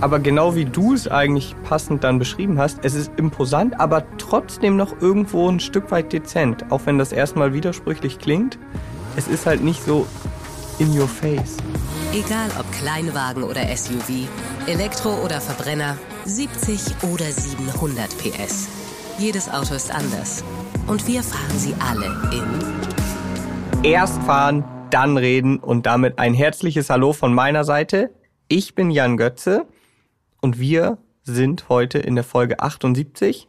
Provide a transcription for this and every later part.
aber genau wie du es eigentlich passend dann beschrieben hast, es ist imposant, aber trotzdem noch irgendwo ein Stück weit dezent. Auch wenn das erstmal widersprüchlich klingt, es ist halt nicht so in your face. Egal ob Kleinwagen oder SUV, Elektro oder Verbrenner, 70 oder 700 PS. Jedes Auto ist anders. Und wir fahren sie alle in. Erst fahren, dann reden und damit ein herzliches Hallo von meiner Seite. Ich bin Jan Götze und wir sind heute in der Folge 78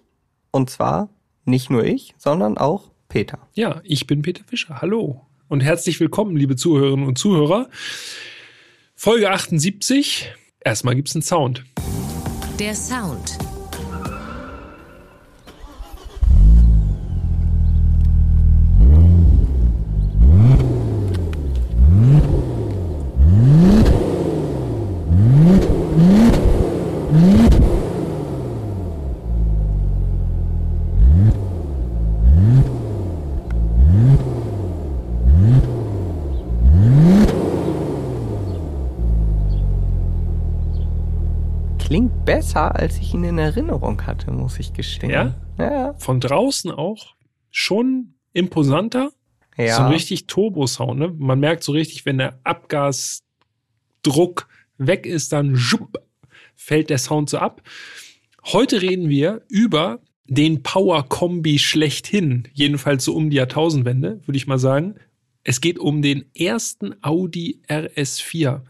und zwar nicht nur ich, sondern auch Peter. Ja, ich bin Peter Fischer. Hallo und herzlich willkommen, liebe Zuhörerinnen und Zuhörer. Folge 78. Erstmal gibt's einen Sound. Der Sound. Klingt besser, als ich ihn in Erinnerung hatte, muss ich gestehen. Ja? Ja. Von draußen auch schon imposanter. ja. So ein richtig Turbo-Sound. Ne? Man merkt so richtig, wenn der Abgasdruck weg ist, dann schupp, fällt der Sound so ab. Heute reden wir über den Power-Kombi schlechthin. Jedenfalls so um die Jahrtausendwende, würde ich mal sagen. Es geht um den ersten Audi RS4.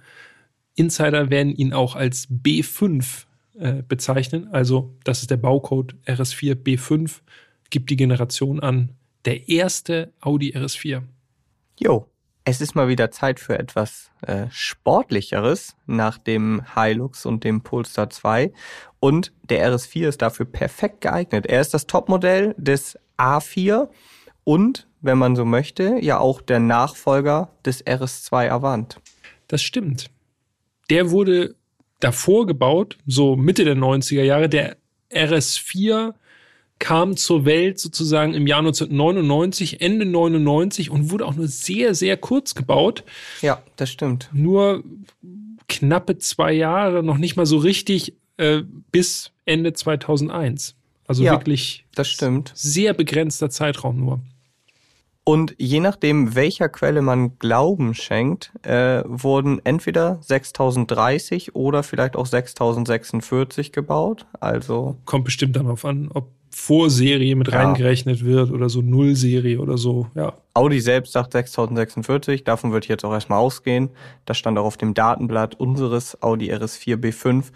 Insider werden ihn auch als B5 äh, bezeichnen. Also, das ist der Baucode RS4 B5, gibt die Generation an. Der erste Audi RS4. Jo, es ist mal wieder Zeit für etwas äh, Sportlicheres nach dem Hilux und dem Polestar 2. Und der RS4 ist dafür perfekt geeignet. Er ist das Topmodell des A4 und, wenn man so möchte, ja auch der Nachfolger des RS2 Avant. Das stimmt. Der wurde davor gebaut, so Mitte der 90er Jahre. Der RS4 kam zur Welt sozusagen im Jahr 1999, Ende 99 und wurde auch nur sehr, sehr kurz gebaut. Ja, das stimmt. Nur knappe zwei Jahre, noch nicht mal so richtig äh, bis Ende 2001. Also Ja, wirklich Das stimmt. sehr begrenzter Zeitraum nur. Und je nachdem, welcher Quelle man Glauben schenkt, äh, wurden entweder 6030 oder vielleicht auch 6046 gebaut. Also Kommt bestimmt darauf an, ob Vorserie mit Ja. reingerechnet wird oder so Nullserie oder so. Ja, Audi selbst sagt 6046, davon würde ich jetzt auch erstmal ausgehen. Das stand auch auf dem Datenblatt unseres Audi RS4 B5.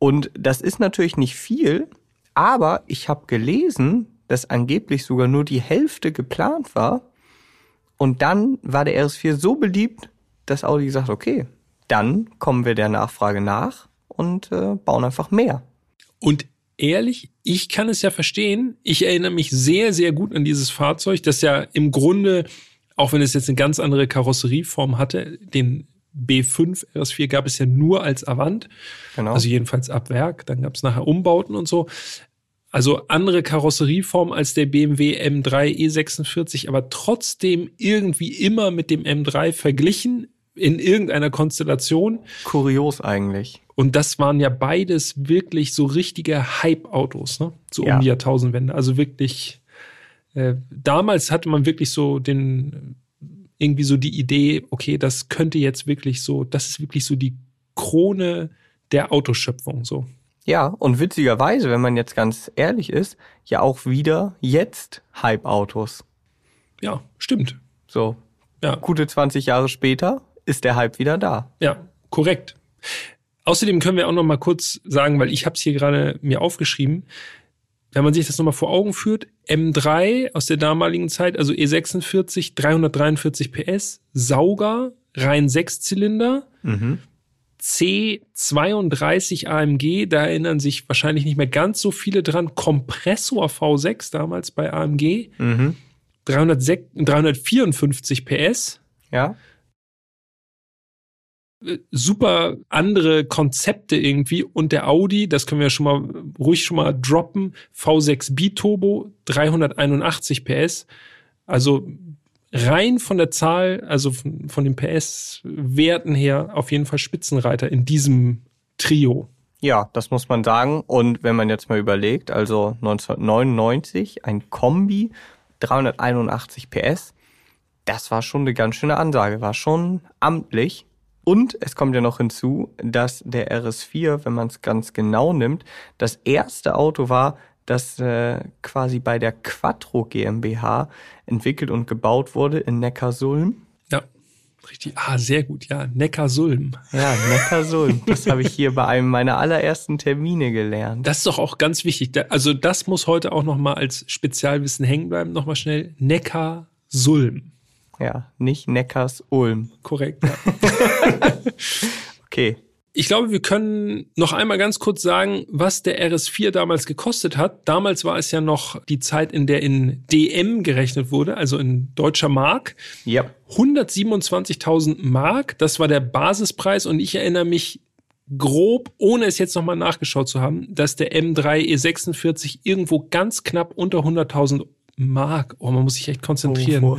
Und das ist natürlich nicht viel, aber ich habe gelesen, dass angeblich sogar nur die Hälfte geplant war. Und dann war der RS4 so beliebt, dass Audi gesagt hat, okay, dann kommen wir der Nachfrage nach und äh, bauen einfach mehr. Und ehrlich, ich kann es ja verstehen. Ich erinnere mich sehr, sehr gut an dieses Fahrzeug, das ja im Grunde, auch wenn es jetzt eine ganz andere Karosserieform hatte, den B5 RS4 gab es ja nur als Avant, Genau. also jedenfalls ab Werk. Dann gab es nachher Umbauten und so. Also andere Karosserieform als der BMW M3 E46, aber trotzdem irgendwie immer mit dem M3 verglichen in irgendeiner Konstellation. Kurios eigentlich. Und das waren ja beides wirklich so richtige Hype-Autos, ne? So Ja. um die Jahrtausendwende. Also wirklich, äh, damals hatte man wirklich so den, irgendwie so die Idee, okay, das könnte jetzt wirklich so, das ist wirklich so die Krone der Autoschöpfung, so. Ja, und witzigerweise, wenn man jetzt ganz ehrlich ist, ja auch wieder jetzt Hype-Autos. Ja, stimmt. So, Ja, gute 20 Jahre später ist der Hype wieder da. ja, korrekt. Außerdem können wir auch noch mal kurz sagen, weil ich habe es hier gerade mir aufgeschrieben, wenn man sich das nochmal vor Augen führt, M3 aus der damaligen Zeit, also E E46, 343 PS, Sauger, rein Sechszylinder, C32 AMG, da erinnern sich wahrscheinlich nicht mehr ganz so viele dran, Kompressor V6 damals bei AMG, Mhm. 306, 354 PS, Ja, äh, super andere Konzepte irgendwie. Und der Audi, das können wir schon mal ruhig schon mal droppen, V6 Biturbo 381 PS. Also rein von der Zahl, also von, von den PS-Werten her auf jeden Fall Spitzenreiter in diesem Trio. Ja, das muss man sagen. Und wenn man jetzt mal überlegt, also 1999 ein Kombi, 381 PS, das war schon eine ganz schöne Ansage, war schon amtlich. Und es kommt ja noch hinzu, dass der RS4, wenn man es ganz genau nimmt, das erste Auto war, das äh, quasi bei der Quattro GmbH entwickelt und gebaut wurde in Neckarsulm. Ja, richtig. Ah, sehr gut. Ja, Neckarsulm. Ja, Neckarsulm. Das habe ich hier bei einem meiner allerersten Termine gelernt. Das ist doch auch ganz wichtig. Also das muss heute auch noch mal als Spezialwissen hängen bleiben. Noch mal schnell. Neckarsulm. Ja, nicht Neckars Ulm. Korrekt. Ja. okay. Ich glaube, wir können noch einmal ganz kurz sagen, was der RS4 damals gekostet hat. Damals war es ja noch die Zeit, in der in DM gerechnet wurde, also in deutscher Mark. Ja. 127.000 Mark, das war der Basispreis und ich erinnere mich grob, ohne es jetzt nochmal nachgeschaut zu haben, dass der M3 E46 irgendwo ganz knapp unter 100.000 Mark, oh, man muss sich echt konzentrieren, Oh,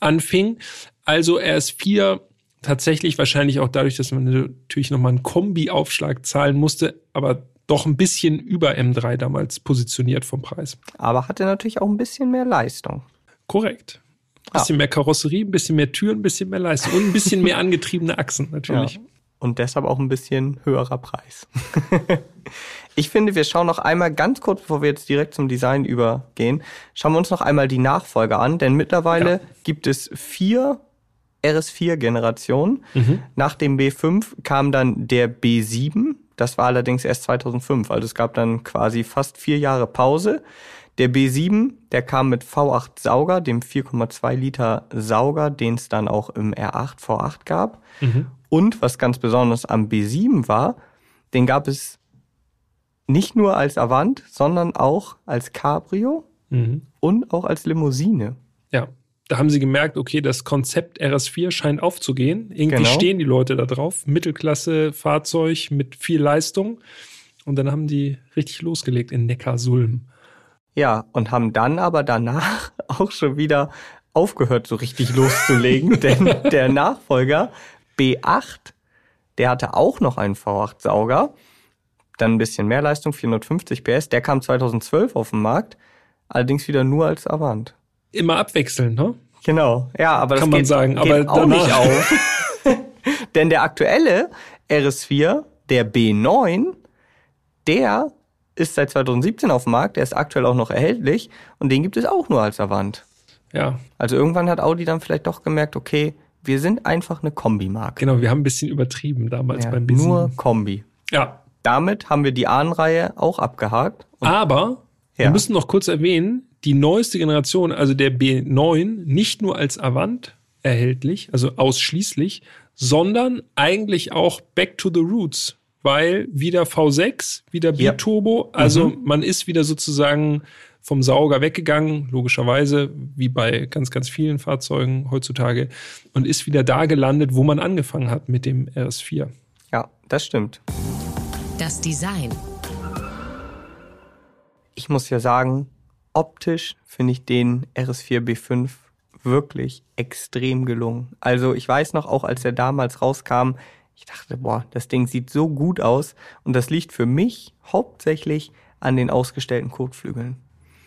anfing. Also RS4 tatsächlich wahrscheinlich auch dadurch, dass man natürlich nochmal einen Kombi-Aufschlag zahlen musste, aber doch ein bisschen über M3 damals positioniert vom Preis. Aber hatte natürlich auch ein bisschen mehr Leistung. Korrekt. Ein bisschen mehr Karosserie, ein bisschen mehr Türen, ein bisschen mehr Leistung und ein bisschen mehr angetriebene Achsen natürlich. Ja. Und deshalb auch ein bisschen höherer Preis. ich finde, wir schauen noch einmal ganz kurz, bevor wir jetzt direkt zum Design übergehen, schauen wir uns noch einmal die Nachfolger an, denn mittlerweile Ja. gibt es vier RS4-Generationen. Nach dem B5 kam dann der B7. Das war allerdings erst 2005. Also es gab dann quasi fast vier Jahre Pause. Der B7, der kam mit V8 Sauger, dem 4,2 Liter Sauger, den es dann auch im R8 V8 gab. Und was ganz besonders am B7 war, den gab es nicht nur als Avant, sondern auch als Cabrio Mhm. und auch als Limousine. Ja. Da haben sie gemerkt, okay, das Konzept RS4 scheint aufzugehen. Irgendwie Genau. stehen die Leute da drauf. Mittelklasse Fahrzeug mit viel Leistung. Und dann haben die richtig losgelegt in Neckarsulm. Ja, und haben dann aber danach auch schon wieder aufgehört, so richtig loszulegen, denn der Nachfolger B8, der hatte auch noch einen V8-Sauger, dann ein bisschen mehr Leistung, 450 PS, der kam 2012 auf den Markt, allerdings wieder nur als Avant. Immer abwechselnd, ne? Genau, ja, aber das Kann man geht, sagen, geht aber auch danach- nicht auf. Denn der aktuelle RS4, der B9, der ist seit 2017 auf dem Markt, der ist aktuell auch noch erhältlich und den gibt es auch nur als Avant. Ja, Also irgendwann hat Audi dann vielleicht doch gemerkt, okay, wir sind einfach eine Kombi-Marke. genau. Wir haben ein bisschen übertrieben damals Ja, beim B7. nur Kombi. Ja. Damit haben wir die Ahnenreihe auch abgehakt. Aber wir Ja. müssen noch kurz erwähnen, die neueste Generation, also der B9, nicht nur als Avant erhältlich, also ausschließlich, sondern eigentlich auch Back to the Roots, weil wieder V6, wieder Ja. Biturbo, also man ist wieder sozusagen vom Sauger weggegangen, logischerweise, wie bei ganz, ganz vielen Fahrzeugen heutzutage, und ist wieder da gelandet, wo man angefangen hat mit dem RS4. ja, das stimmt. Das Design. Ich muss ja sagen, optisch finde ich den RS4 B5 wirklich extrem gelungen. Also ich weiß noch, auch als er damals rauskam, ich dachte, boah, das Ding sieht so gut aus. Und das liegt für mich hauptsächlich an den ausgestellten Kotflügeln.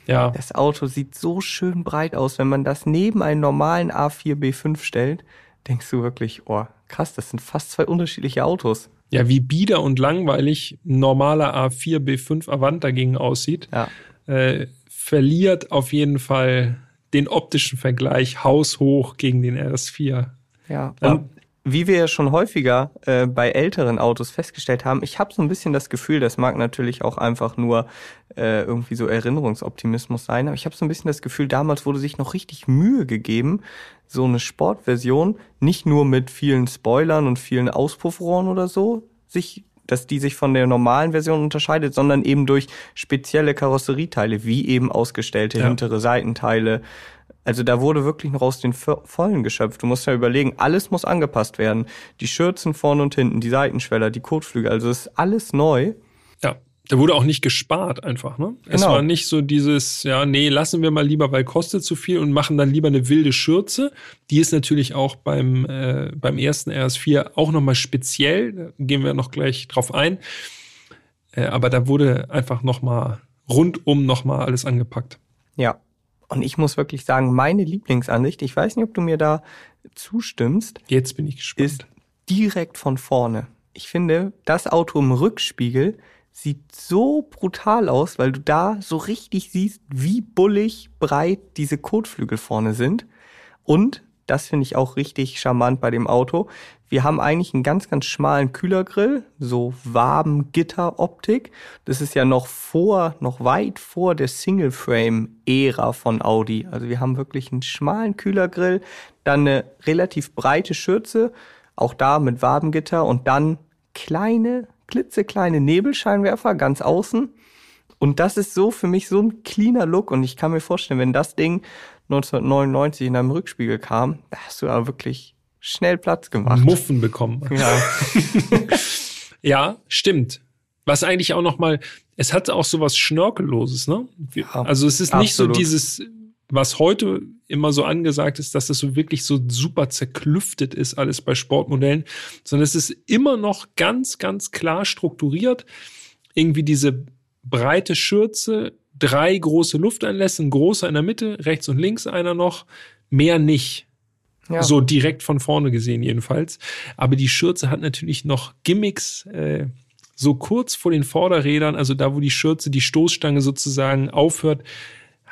Ja, Das Auto sieht so schön breit aus. Wenn man das neben einen normalen A4 B5 stellt, denkst du wirklich, oh, krass, das sind fast zwei unterschiedliche Autos. ja, wie bieder und langweilig ein normaler A4 B5 Avant dagegen aussieht. Ja. äh, verliert auf jeden Fall den optischen Vergleich haushoch gegen den RS4. Ja, Ähm, und wie wir ja schon häufiger äh, bei älteren Autos festgestellt haben, ich habe so ein bisschen das Gefühl, das mag natürlich auch einfach nur äh, irgendwie so Erinnerungsoptimismus sein, aber ich habe so ein bisschen das Gefühl, damals wurde sich noch richtig Mühe gegeben, so eine Sportversion nicht nur mit vielen Spoilern und vielen Auspuffrohren oder so, sich dass die sich von der normalen Version unterscheidet, sondern eben durch spezielle Karosserieteile, wie eben ausgestellte Ja. hintere Seitenteile, also da wurde wirklich noch aus den Vo- Vollen geschöpft. Du musst ja überlegen, alles muss angepasst werden. Die Schürzen vorne und hinten, die Seitenschweller, die Kotflügel, also es ist alles neu. Da wurde auch nicht gespart einfach. Ne? Es Genau. war nicht so dieses, ja, nee, lassen wir mal lieber, weil kostet zu viel und machen dann lieber eine wilde Schürze. Die ist natürlich auch beim, äh, beim ersten RS4 auch nochmal speziell. Da gehen wir noch gleich drauf ein. Äh, aber da wurde einfach nochmal rundum nochmal alles angepackt. Ja. Und ich muss wirklich sagen, meine Lieblingsansicht, ich weiß nicht, ob du mir da zustimmst, Jetzt bin ich gespannt. ist direkt von vorne. Ich finde, das Auto im Rückspiegel sieht so brutal aus, weil du da so richtig siehst, wie bullig breit diese Kotflügel vorne sind. Und das finde ich auch richtig charmant bei dem Auto. Wir haben eigentlich einen ganz, ganz schmalen Kühlergrill, so Wabengitter-Optik. Das ist ja noch vor, noch weit vor der Single-Frame-Ära von Audi. Also wir haben wirklich einen schmalen Kühlergrill, dann eine relativ breite Schürze, auch da mit Wabengitter und dann kleine, klitzekleine Nebelscheinwerfer ganz außen. Und das ist so für mich so ein cleaner Look und ich kann mir vorstellen, wenn das Ding 1999 in einem Rückspiegel kam, da hast du aber wirklich schnell Platz gemacht. Muffen bekommen. Ja, Ja, stimmt. Was eigentlich auch noch mal, es hat auch so was Schnörkelloses, ne? Ja, also es ist nicht so dieses, was heute immer so angesagt ist, dass das so wirklich so super zerklüftet ist, alles bei Sportmodellen, sondern es ist immer noch ganz, ganz klar strukturiert. Irgendwie diese breite Schürze, drei große Lufteinlässe, ein großer in der Mitte, rechts und links einer noch, mehr nicht. ja. So direkt von vorne gesehen jedenfalls. Aber die Schürze hat natürlich noch Gimmicks, äh, so kurz vor den Vorderrädern, also da, wo die Schürze, die Stoßstange sozusagen aufhört,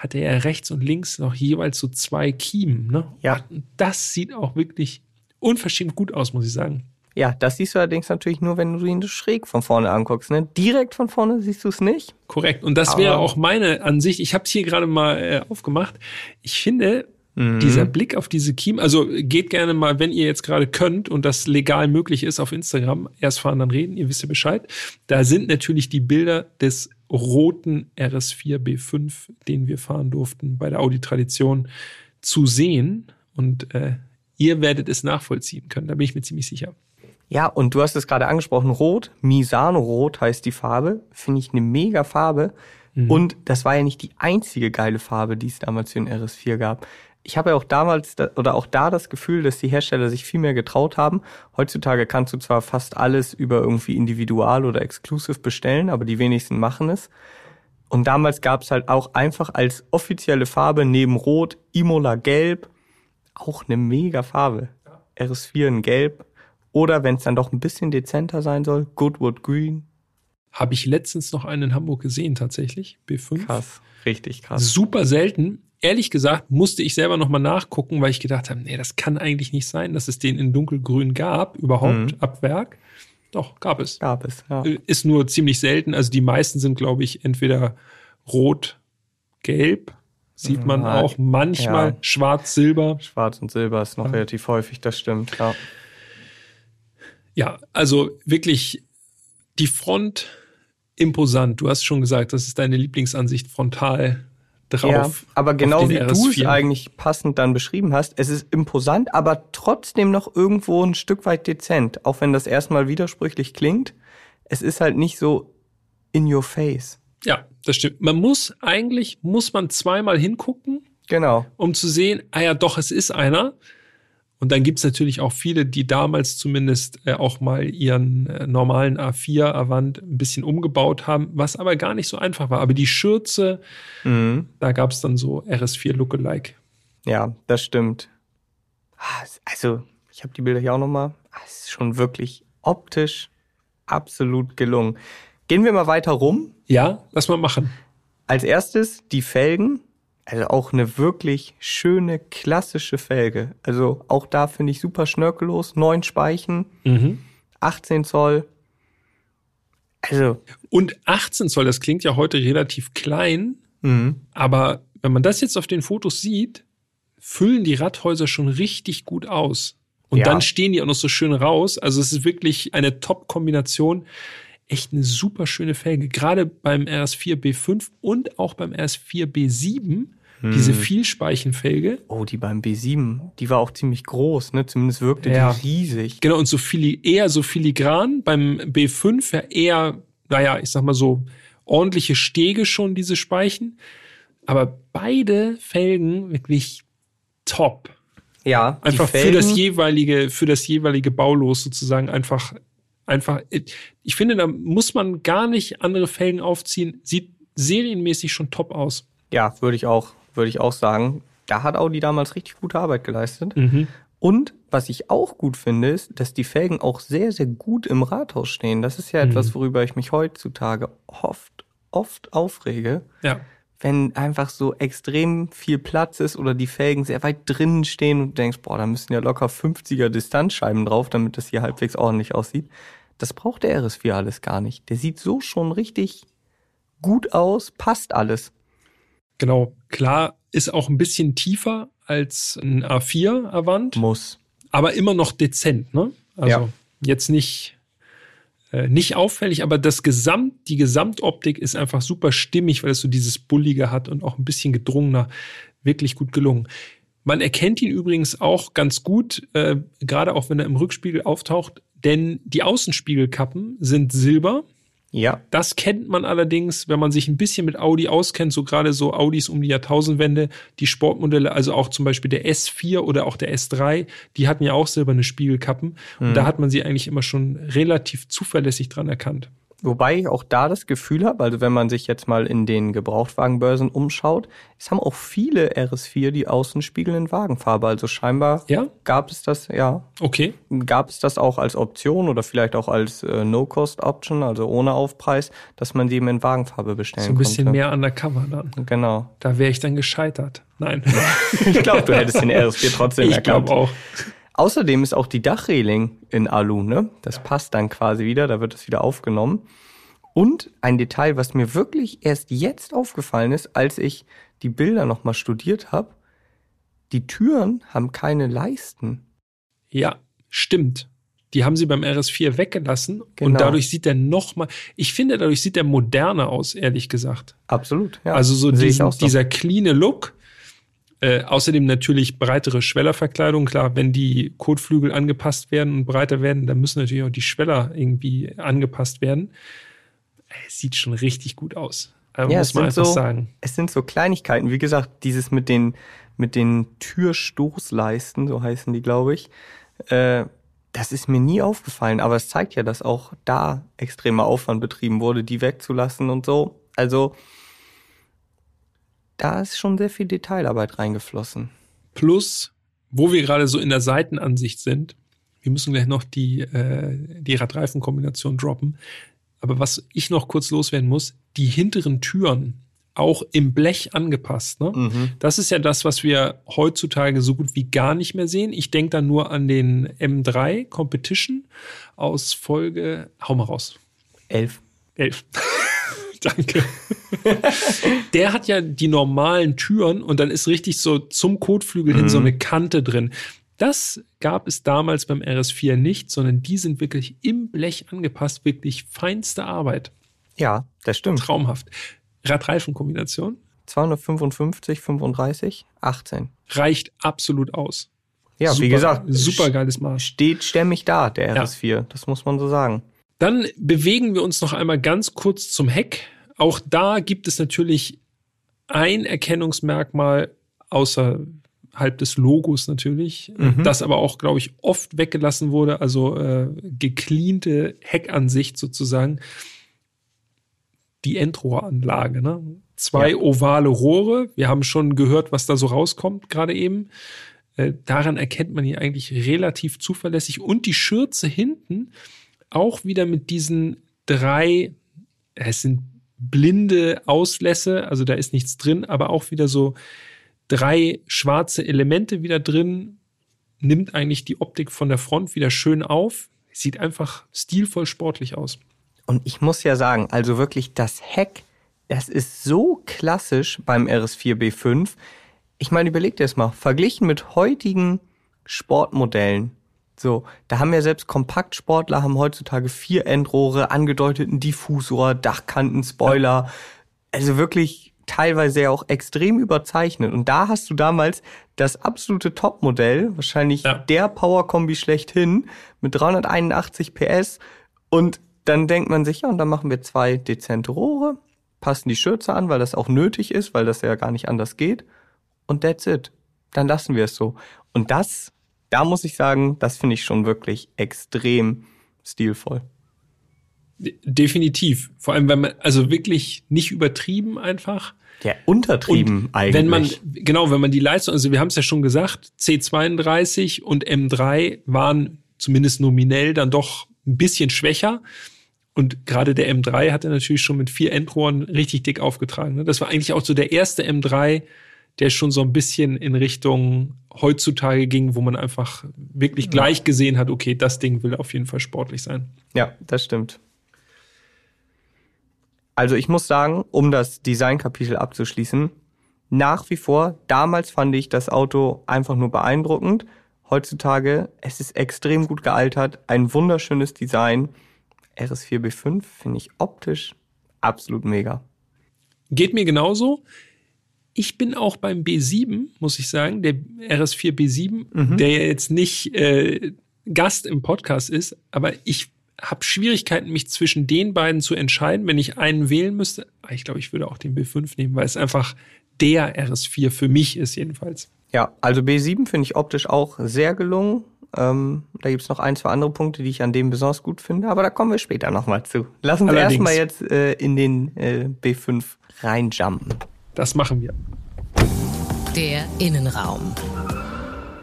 hat er rechts und links noch jeweils so zwei Kiemen. Ne? Ja. Und Das sieht auch wirklich unverschämt gut aus, muss ich sagen. ja, das siehst du allerdings natürlich nur, wenn du ihn schräg von vorne anguckst. Ne? Direkt von vorne siehst du es nicht. Korrekt. Und das wäre auch meine Ansicht. Ich habe es hier gerade mal äh, aufgemacht. Ich finde, Mhm. dieser Blick auf diese Kiem, also geht gerne mal, wenn ihr jetzt gerade könnt und das legal möglich ist, auf Instagram, erst fahren, dann reden, ihr wisst ja Bescheid. Da sind natürlich die Bilder des roten RS4 B5, den wir fahren durften bei der Audi Tradition, zu sehen. Und äh, ihr werdet es nachvollziehen können, da bin ich mir ziemlich sicher. Ja, und du hast es gerade angesprochen, Rot, Misano Rot heißt die Farbe. Finde ich eine mega Farbe. Und das war ja nicht die einzige geile Farbe, die es damals für den RS4 gab. Ich habe ja auch damals da, oder auch da das Gefühl, dass die Hersteller sich viel mehr getraut haben. Heutzutage kannst du zwar fast alles über irgendwie individual oder exclusive bestellen, aber die wenigsten machen es. Und damals gab es halt auch einfach als offizielle Farbe neben Rot Imola Gelb auch eine mega Farbe. RS4 in Gelb. Oder wenn es dann doch ein bisschen dezenter sein soll, Goodwood Green. Habe ich letztens noch einen in Hamburg gesehen, tatsächlich, B5. Krass, richtig krass. super selten. Ehrlich gesagt musste ich selber nochmal nachgucken, weil ich gedacht habe, nee, das kann eigentlich nicht sein, dass es den in dunkelgrün gab, überhaupt Mhm. ab Werk. Doch, gab es. Gab es, ja. Äh, Ist nur ziemlich selten. Also die meisten sind, glaube ich, entweder rot, gelb, sieht man Ja, auch manchmal ja. schwarz, silber. Schwarz und Silber ist noch relativ häufig, das stimmt, ja. Ja, also wirklich die Front imposant. Du hast schon gesagt, das ist deine Lieblingsansicht frontal drauf. ja aber genau wie du es RS4. eigentlich passend dann beschrieben hast, es ist imposant, aber trotzdem noch irgendwo ein Stück weit dezent. Auch wenn das erstmal widersprüchlich klingt, es ist halt nicht so in your face. Ja, das stimmt. Man muss eigentlich, muss man zweimal hingucken, Genau. um zu sehen, ah ja, doch, es ist einer. Und dann gibt's natürlich auch viele, die damals zumindest äh, auch mal ihren äh, normalen A4 Avant ein bisschen umgebaut haben, was aber gar nicht so einfach war. Aber die Schürze, Mhm. da gab's dann so RS4 Lookalike. Ja, das stimmt. Ah, es- Also, ich habe die Bilder hier auch nochmal. Es ist schon wirklich optisch absolut gelungen. Gehen wir mal weiter rum. Ja, lass mal machen. Als erstes die Felgen. Also auch eine wirklich schöne, klassische Felge. Also auch da finde ich super schnörkellos. Neun Speichen, Mhm. 18 Zoll. Also, Und 18 Zoll, das klingt ja heute relativ klein, mhm. aber wenn man das jetzt auf den Fotos sieht, füllen die Radhäuser schon richtig gut aus. Und Ja. dann stehen die auch noch so schön raus. Also es ist wirklich eine Top-Kombination. Echt eine super schöne Felge. Gerade beim RS4 B5 und auch beim RS4 B7. Diese Vielspeichenfelge. oh, die beim B7, die war auch ziemlich groß, ne? Zumindest wirkte Ja. die riesig. Genau, und so fili eher so filigran. Beim B5 ja eher, naja, ich sag mal so, ordentliche Stege schon, diese Speichen. Aber beide Felgen wirklich top. Ja, die Einfach für Felgen- das jeweilige, für das jeweilige Baulos sozusagen einfach Einfach, ich finde, da muss man gar nicht andere Felgen aufziehen. Sieht serienmäßig schon top aus. Ja, würde ich auch, würde ich auch sagen. Da hat Audi damals richtig gute Arbeit geleistet. Mhm. Und was ich auch gut finde, ist, dass die Felgen auch sehr, sehr gut im Rathaus stehen. Das ist ja Mhm. etwas, worüber ich mich heutzutage oft, oft aufrege. Ja. Wenn einfach so extrem viel Platz ist oder die Felgen sehr weit drinnen stehen und du denkst, boah, da müssen ja locker 50er Distanzscheiben drauf, damit das hier halbwegs ordentlich aussieht. Das braucht der RS4 alles gar nicht. Der sieht so schon richtig gut aus, passt alles. Genau. Klar, ist auch ein bisschen tiefer als ein A4 Avant, Muss. aber immer noch dezent, ne? Also Ja. jetzt nicht, äh, nicht auffällig, aber das Gesamt, die Gesamtoptik ist einfach super stimmig, weil es so dieses Bullige hat und auch ein bisschen gedrungener. Wirklich gut gelungen. Man erkennt ihn übrigens auch ganz gut, äh, gerade auch wenn er im Rückspiegel auftaucht, denn die Außenspiegelkappen sind silber. Ja, Das kennt man allerdings, wenn man sich ein bisschen mit Audi auskennt, so gerade so Audis um die Jahrtausendwende, die Sportmodelle, also auch zum Beispiel der S4 oder auch der S3, die hatten ja auch silberne Spiegelkappen. Und da hat man sie eigentlich immer schon relativ zuverlässig dran erkannt. Wobei ich auch da das Gefühl habe, also wenn man sich jetzt mal in den Gebrauchtwagenbörsen umschaut, es haben auch viele RS4 die Außenspiegel in Wagenfarbe. Also scheinbar Ja? gab es das, ja, Okay. gab es das auch als Option oder vielleicht auch als äh, No-Cost-Option, also ohne Aufpreis, dass man die eben in Wagenfarbe bestellen So ein bisschen konnte. mehr undercover dann. Genau. Da wäre ich dann gescheitert. Nein. Ich glaube, du hättest den RS4 trotzdem ich erkannt. glaube auch. Außerdem ist auch die Dachreling in Alu, ne? Das passt dann quasi wieder, da wird es wieder aufgenommen. Und ein Detail, was mir wirklich erst jetzt aufgefallen ist, als ich die Bilder nochmal studiert habe, die Türen haben keine Leisten. Ja, stimmt. Die haben sie beim RS4 weggelassen und Genau. dadurch sieht er noch mal, ich finde, dadurch sieht er moderner aus, ehrlich gesagt. Absolut, ja. also so, diesen, dieser cleane Look. Äh, außerdem natürlich breitere Schwellerverkleidung. Klar, wenn die Kotflügel angepasst werden und breiter werden, dann müssen natürlich auch die Schweller irgendwie angepasst werden. Es sieht schon richtig gut aus. Also Ja, muss es man sind einfach so- sagen. Es sind so Kleinigkeiten, wie gesagt, dieses mit den, mit den Türstoßleisten, so heißen die, glaube ich. Äh, das ist mir nie aufgefallen, aber es zeigt ja, dass auch da extremer Aufwand betrieben wurde, die wegzulassen und so. Also, da ist schon sehr viel Detailarbeit reingeflossen. Plus, wo wir gerade so in der Seitenansicht sind, wir müssen gleich noch die, äh, die Radreifenkombination droppen. Aber was ich noch kurz loswerden muss, die hinteren Türen auch im Blech angepasst. Ne? Mhm. Das ist ja das, was wir heutzutage so gut wie gar nicht mehr sehen. Ich denke da nur an den M3 Competition aus Folge, hau mal raus, Elf. 11. Danke. Der hat ja die normalen Türen und dann ist richtig so zum Kotflügel hin so eine Kante drin. Das gab es damals beim RS4 nicht, sondern die sind wirklich im Blech angepasst, wirklich feinste Arbeit. Ja, das stimmt. Traumhaft. Radreifenkombination 255, 35, 18. reicht absolut aus. Ja, super, wie gesagt, super geiles Maß. steht stämmig da, der Ja. RS4. Das muss man so sagen. Dann bewegen wir uns noch einmal ganz kurz zum Heck. Auch da gibt es natürlich ein Erkennungsmerkmal außerhalb des Logos natürlich, Mhm. das aber auch, glaube ich, oft weggelassen wurde, also äh, gecleante Heckansicht sozusagen. Die Endrohranlage, ne? Zwei Ja. ovale Rohre. Wir haben schon gehört, was da so rauskommt, gerade eben. Äh, daran erkennt man ihn eigentlich relativ zuverlässig. Und die Schürze hinten auch wieder mit diesen drei, es sind blinde Auslässe, also da ist nichts drin, aber auch wieder so drei schwarze Elemente wieder drin, nimmt eigentlich die Optik von der Front wieder schön auf. Sieht einfach stilvoll sportlich aus. Und ich muss ja sagen, also wirklich das Heck, das ist so klassisch beim RS4 B5. Ich meine, überleg dir das mal, verglichen mit heutigen Sportmodellen. So, da haben ja selbst Kompaktsportler haben heutzutage vier Endrohre, angedeuteten Diffusor, Dachkanten, Spoiler. Also wirklich teilweise ja auch extrem überzeichnet. Und da hast du damals das absolute Topmodell, wahrscheinlich Ja. der Powerkombi schlechthin mit 381 PS. Und dann denkt man sich, ja, und dann machen wir zwei dezente Rohre, passen die Schürze an, weil das auch nötig ist, weil das ja gar nicht anders geht. Und that's it. Dann lassen wir es so. Und das, da muss ich sagen, das finde ich schon wirklich extrem stilvoll. Definitiv. Vor allem, wenn man, also wirklich nicht übertrieben einfach. Ja, untertrieben und eigentlich. Wenn man, genau, wenn man die Leistung, also wir haben es ja schon gesagt, C32 und M3 waren zumindest nominell dann doch ein bisschen schwächer. Und gerade der M3 hat er natürlich schon mit vier Endrohren richtig dick aufgetragen. Ne? Das war eigentlich auch so der erste M3, der schon so ein bisschen in Richtung heutzutage ging, wo man einfach wirklich gleich gesehen hat, okay, das Ding will auf jeden Fall sportlich sein. Ja, das stimmt. Also ich muss sagen, um das Designkapitel abzuschließen, nach wie vor, damals fand ich das Auto einfach nur beeindruckend. Heutzutage, es ist extrem gut gealtert, ein wunderschönes Design. RS4B5 finde ich optisch absolut mega. Geht mir genauso. Ich bin auch beim B7, muss ich sagen, der RS4 B7, mhm. der jetzt nicht äh, Gast im Podcast ist, aber ich habe Schwierigkeiten, mich zwischen den beiden zu entscheiden, wenn ich einen wählen müsste. Ah, ich glaube, ich würde auch den B5 nehmen, weil es einfach der RS4 für mich ist jedenfalls. Ja, also B7 finde ich optisch auch sehr gelungen. Ähm, da gibt's noch ein, zwei andere Punkte, die ich an dem besonders gut finde, aber da kommen wir später nochmal zu. Lass uns erstmal jetzt äh, in den äh, B5 reinjumpen. Das machen wir. Der Innenraum.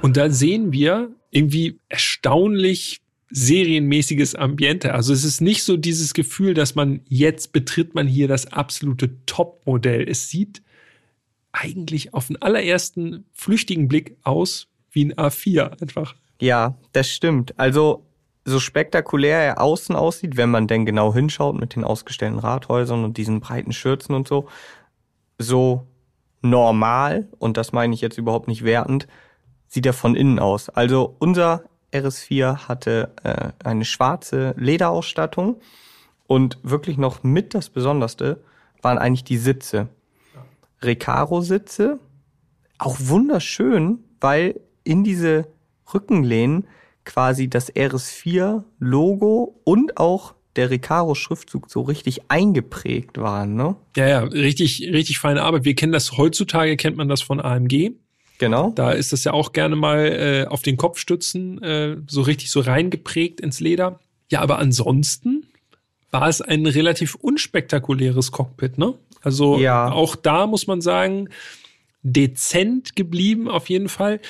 Und da sehen wir irgendwie erstaunlich serienmäßiges Ambiente. Also es ist nicht so dieses Gefühl, dass man jetzt betritt man hier das absolute Top-Modell. Es sieht eigentlich auf den allerersten flüchtigen Blick aus wie ein A4 einfach. Ja, das stimmt. Also so spektakulär er außen aussieht, wenn man denn genau hinschaut mit den ausgestellten Rathäusern und diesen breiten Schürzen und so, so normal, und das meine ich jetzt überhaupt nicht wertend, sieht er von innen aus. Also unser RS4 hatte äh, eine schwarze Lederausstattung und wirklich noch mit das Besonderste waren eigentlich die Sitze. Recaro-Sitze, auch wunderschön, weil in diese Rückenlehnen quasi das RS4-Logo und auch der Recaro-Schriftzug so richtig eingeprägt waren, ne? Ja, ja, richtig, richtig feine Arbeit. Wir kennen das heutzutage, kennt man das von AMG. Genau. Da ist das ja auch gerne mal äh, auf den Kopfstützen äh, so richtig so reingeprägt ins Leder. Ja, aber ansonsten war es ein relativ unspektakuläres Cockpit, ne? Also ja. auch da muss man sagen, dezent geblieben auf jeden Fall.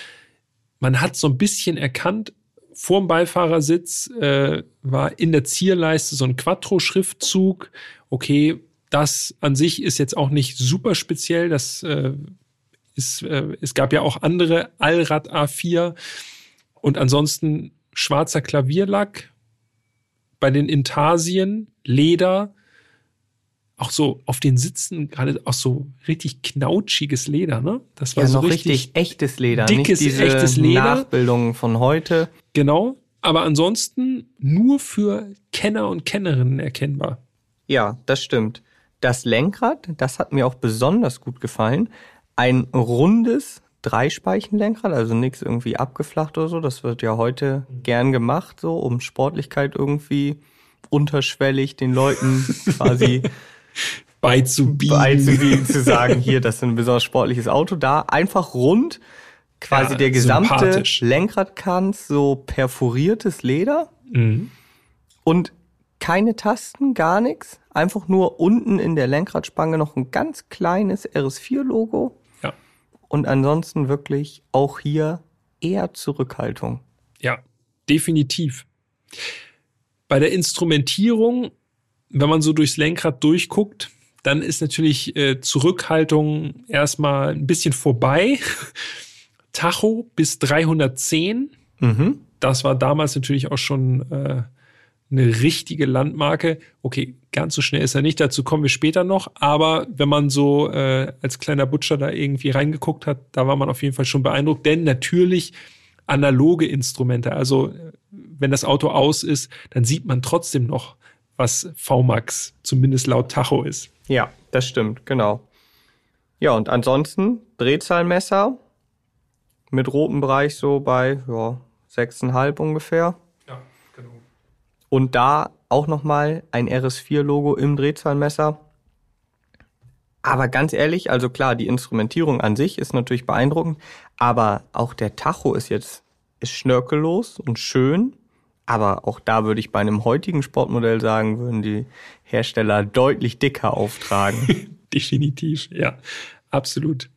Man hat so ein bisschen erkannt, vorm Beifahrersitz äh, war in der Zierleiste so ein Quattro-Schriftzug. Okay, das an sich ist jetzt auch nicht super speziell. Das äh, ist, äh, es gab ja auch andere Allrad A4 und ansonsten schwarzer Klavierlack bei den Intarsien, Leder, auch so auf den Sitzen gerade auch so richtig knautschiges Leder, ne? Das war ja, so noch richtig, richtig, echtes Leder, dickes nicht diese echtes Leder. Nachbildungen von heute. Genau, aber ansonsten nur für Kenner und Kennerinnen erkennbar. Ja, das stimmt. Das Lenkrad, das hat mir auch besonders gut gefallen, ein rundes Dreispeichenlenkrad, also nichts irgendwie abgeflacht oder so. Das wird ja heute gern gemacht, so um Sportlichkeit irgendwie unterschwellig den Leuten quasi beizubiegen. beizubiegen, zu sagen, hier, das ist ein besonders sportliches Auto da. Einfach rund, quasi ja, der gesamte Lenkradkant, so perforiertes Leder mhm. und keine Tasten, gar nichts. Einfach nur unten in der Lenkradspange noch ein ganz kleines RS4-Logo und ansonsten wirklich auch hier eher Zurückhaltung. Ja, definitiv. Bei der Instrumentierung, wenn man so durchs Lenkrad durchguckt, dann ist natürlich äh, Zurückhaltung erstmal ein bisschen vorbei. Tacho bis 310. Mhm. Das war damals natürlich auch schon äh, eine richtige Landmarke. Okay, ganz so schnell ist er nicht, dazu kommen wir später noch. Aber wenn man so äh, als kleiner Butcher da irgendwie reingeguckt hat, da war man auf jeden Fall schon beeindruckt. Denn natürlich analoge Instrumente. Also wenn das Auto aus ist, dann sieht man trotzdem noch, was VMAX zumindest laut Tacho ist. Ja, das stimmt, genau. Ja, und ansonsten Drehzahlmesser mit rotem Bereich so bei ja, 6,5 ungefähr. Und da auch nochmal ein RS4-Logo im Drehzahlmesser. Aber ganz ehrlich, also klar, die Instrumentierung an sich ist natürlich beeindruckend, aber auch der Tacho ist jetzt ist schnörkellos und schön. Aber auch da würde ich bei einem heutigen Sportmodell sagen, würden die Hersteller deutlich dicker auftragen. Definitiv, ja, absolut.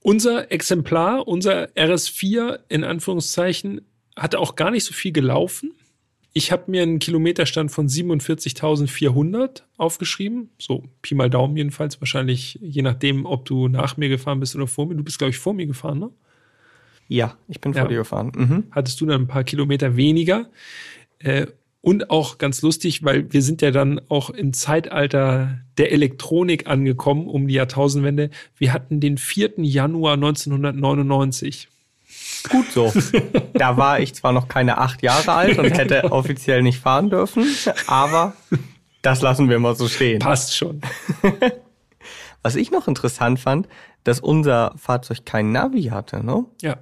Unser Exemplar, unser RS4 in Anführungszeichen, hatte auch gar nicht so viel gelaufen. Ich habe mir einen Kilometerstand von 47.400 aufgeschrieben. So Pi mal Daumen jedenfalls. Wahrscheinlich je nachdem, ob du nach mir gefahren bist oder vor mir. Du bist, glaube ich, vor mir gefahren, ne? Ja, ich bin vor Ja. dir gefahren. Mhm. hattest du dann ein paar Kilometer weniger. Äh, und auch ganz lustig, weil wir sind ja dann auch im Zeitalter der Elektronik angekommen, um die Jahrtausendwende. Wir hatten den 4. Januar 1999. Gut so. da war ich zwar noch keine acht Jahre alt und hätte offiziell nicht fahren dürfen, aber das lassen wir mal so stehen. Passt schon. Was ich noch interessant fand, dass unser Fahrzeug kein Navi hatte, ne? Ja.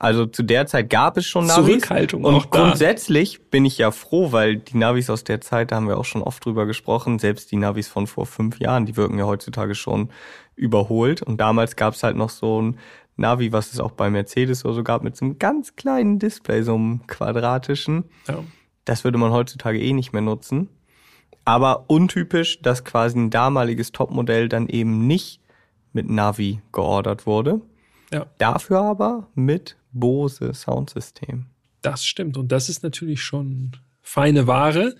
Also zu der Zeit gab es schon Navis. Zurückhaltung und auch da. grundsätzlich bin ich ja froh, weil die Navis aus der Zeit, da haben wir auch schon oft drüber gesprochen, selbst die Navis von vor fünf Jahren, die wirken ja heutzutage schon überholt. Und damals gab es halt noch so ein Navi, was es auch bei Mercedes oder so gab, mit so einem ganz kleinen Display, so einem quadratischen. Ja. Das würde man heutzutage eh nicht mehr nutzen. Aber untypisch, dass quasi ein damaliges Topmodell dann eben nicht mit Navi geordert wurde. ja, Dafür aber mit Bose Soundsystem. das stimmt. Und das ist natürlich schon feine Ware.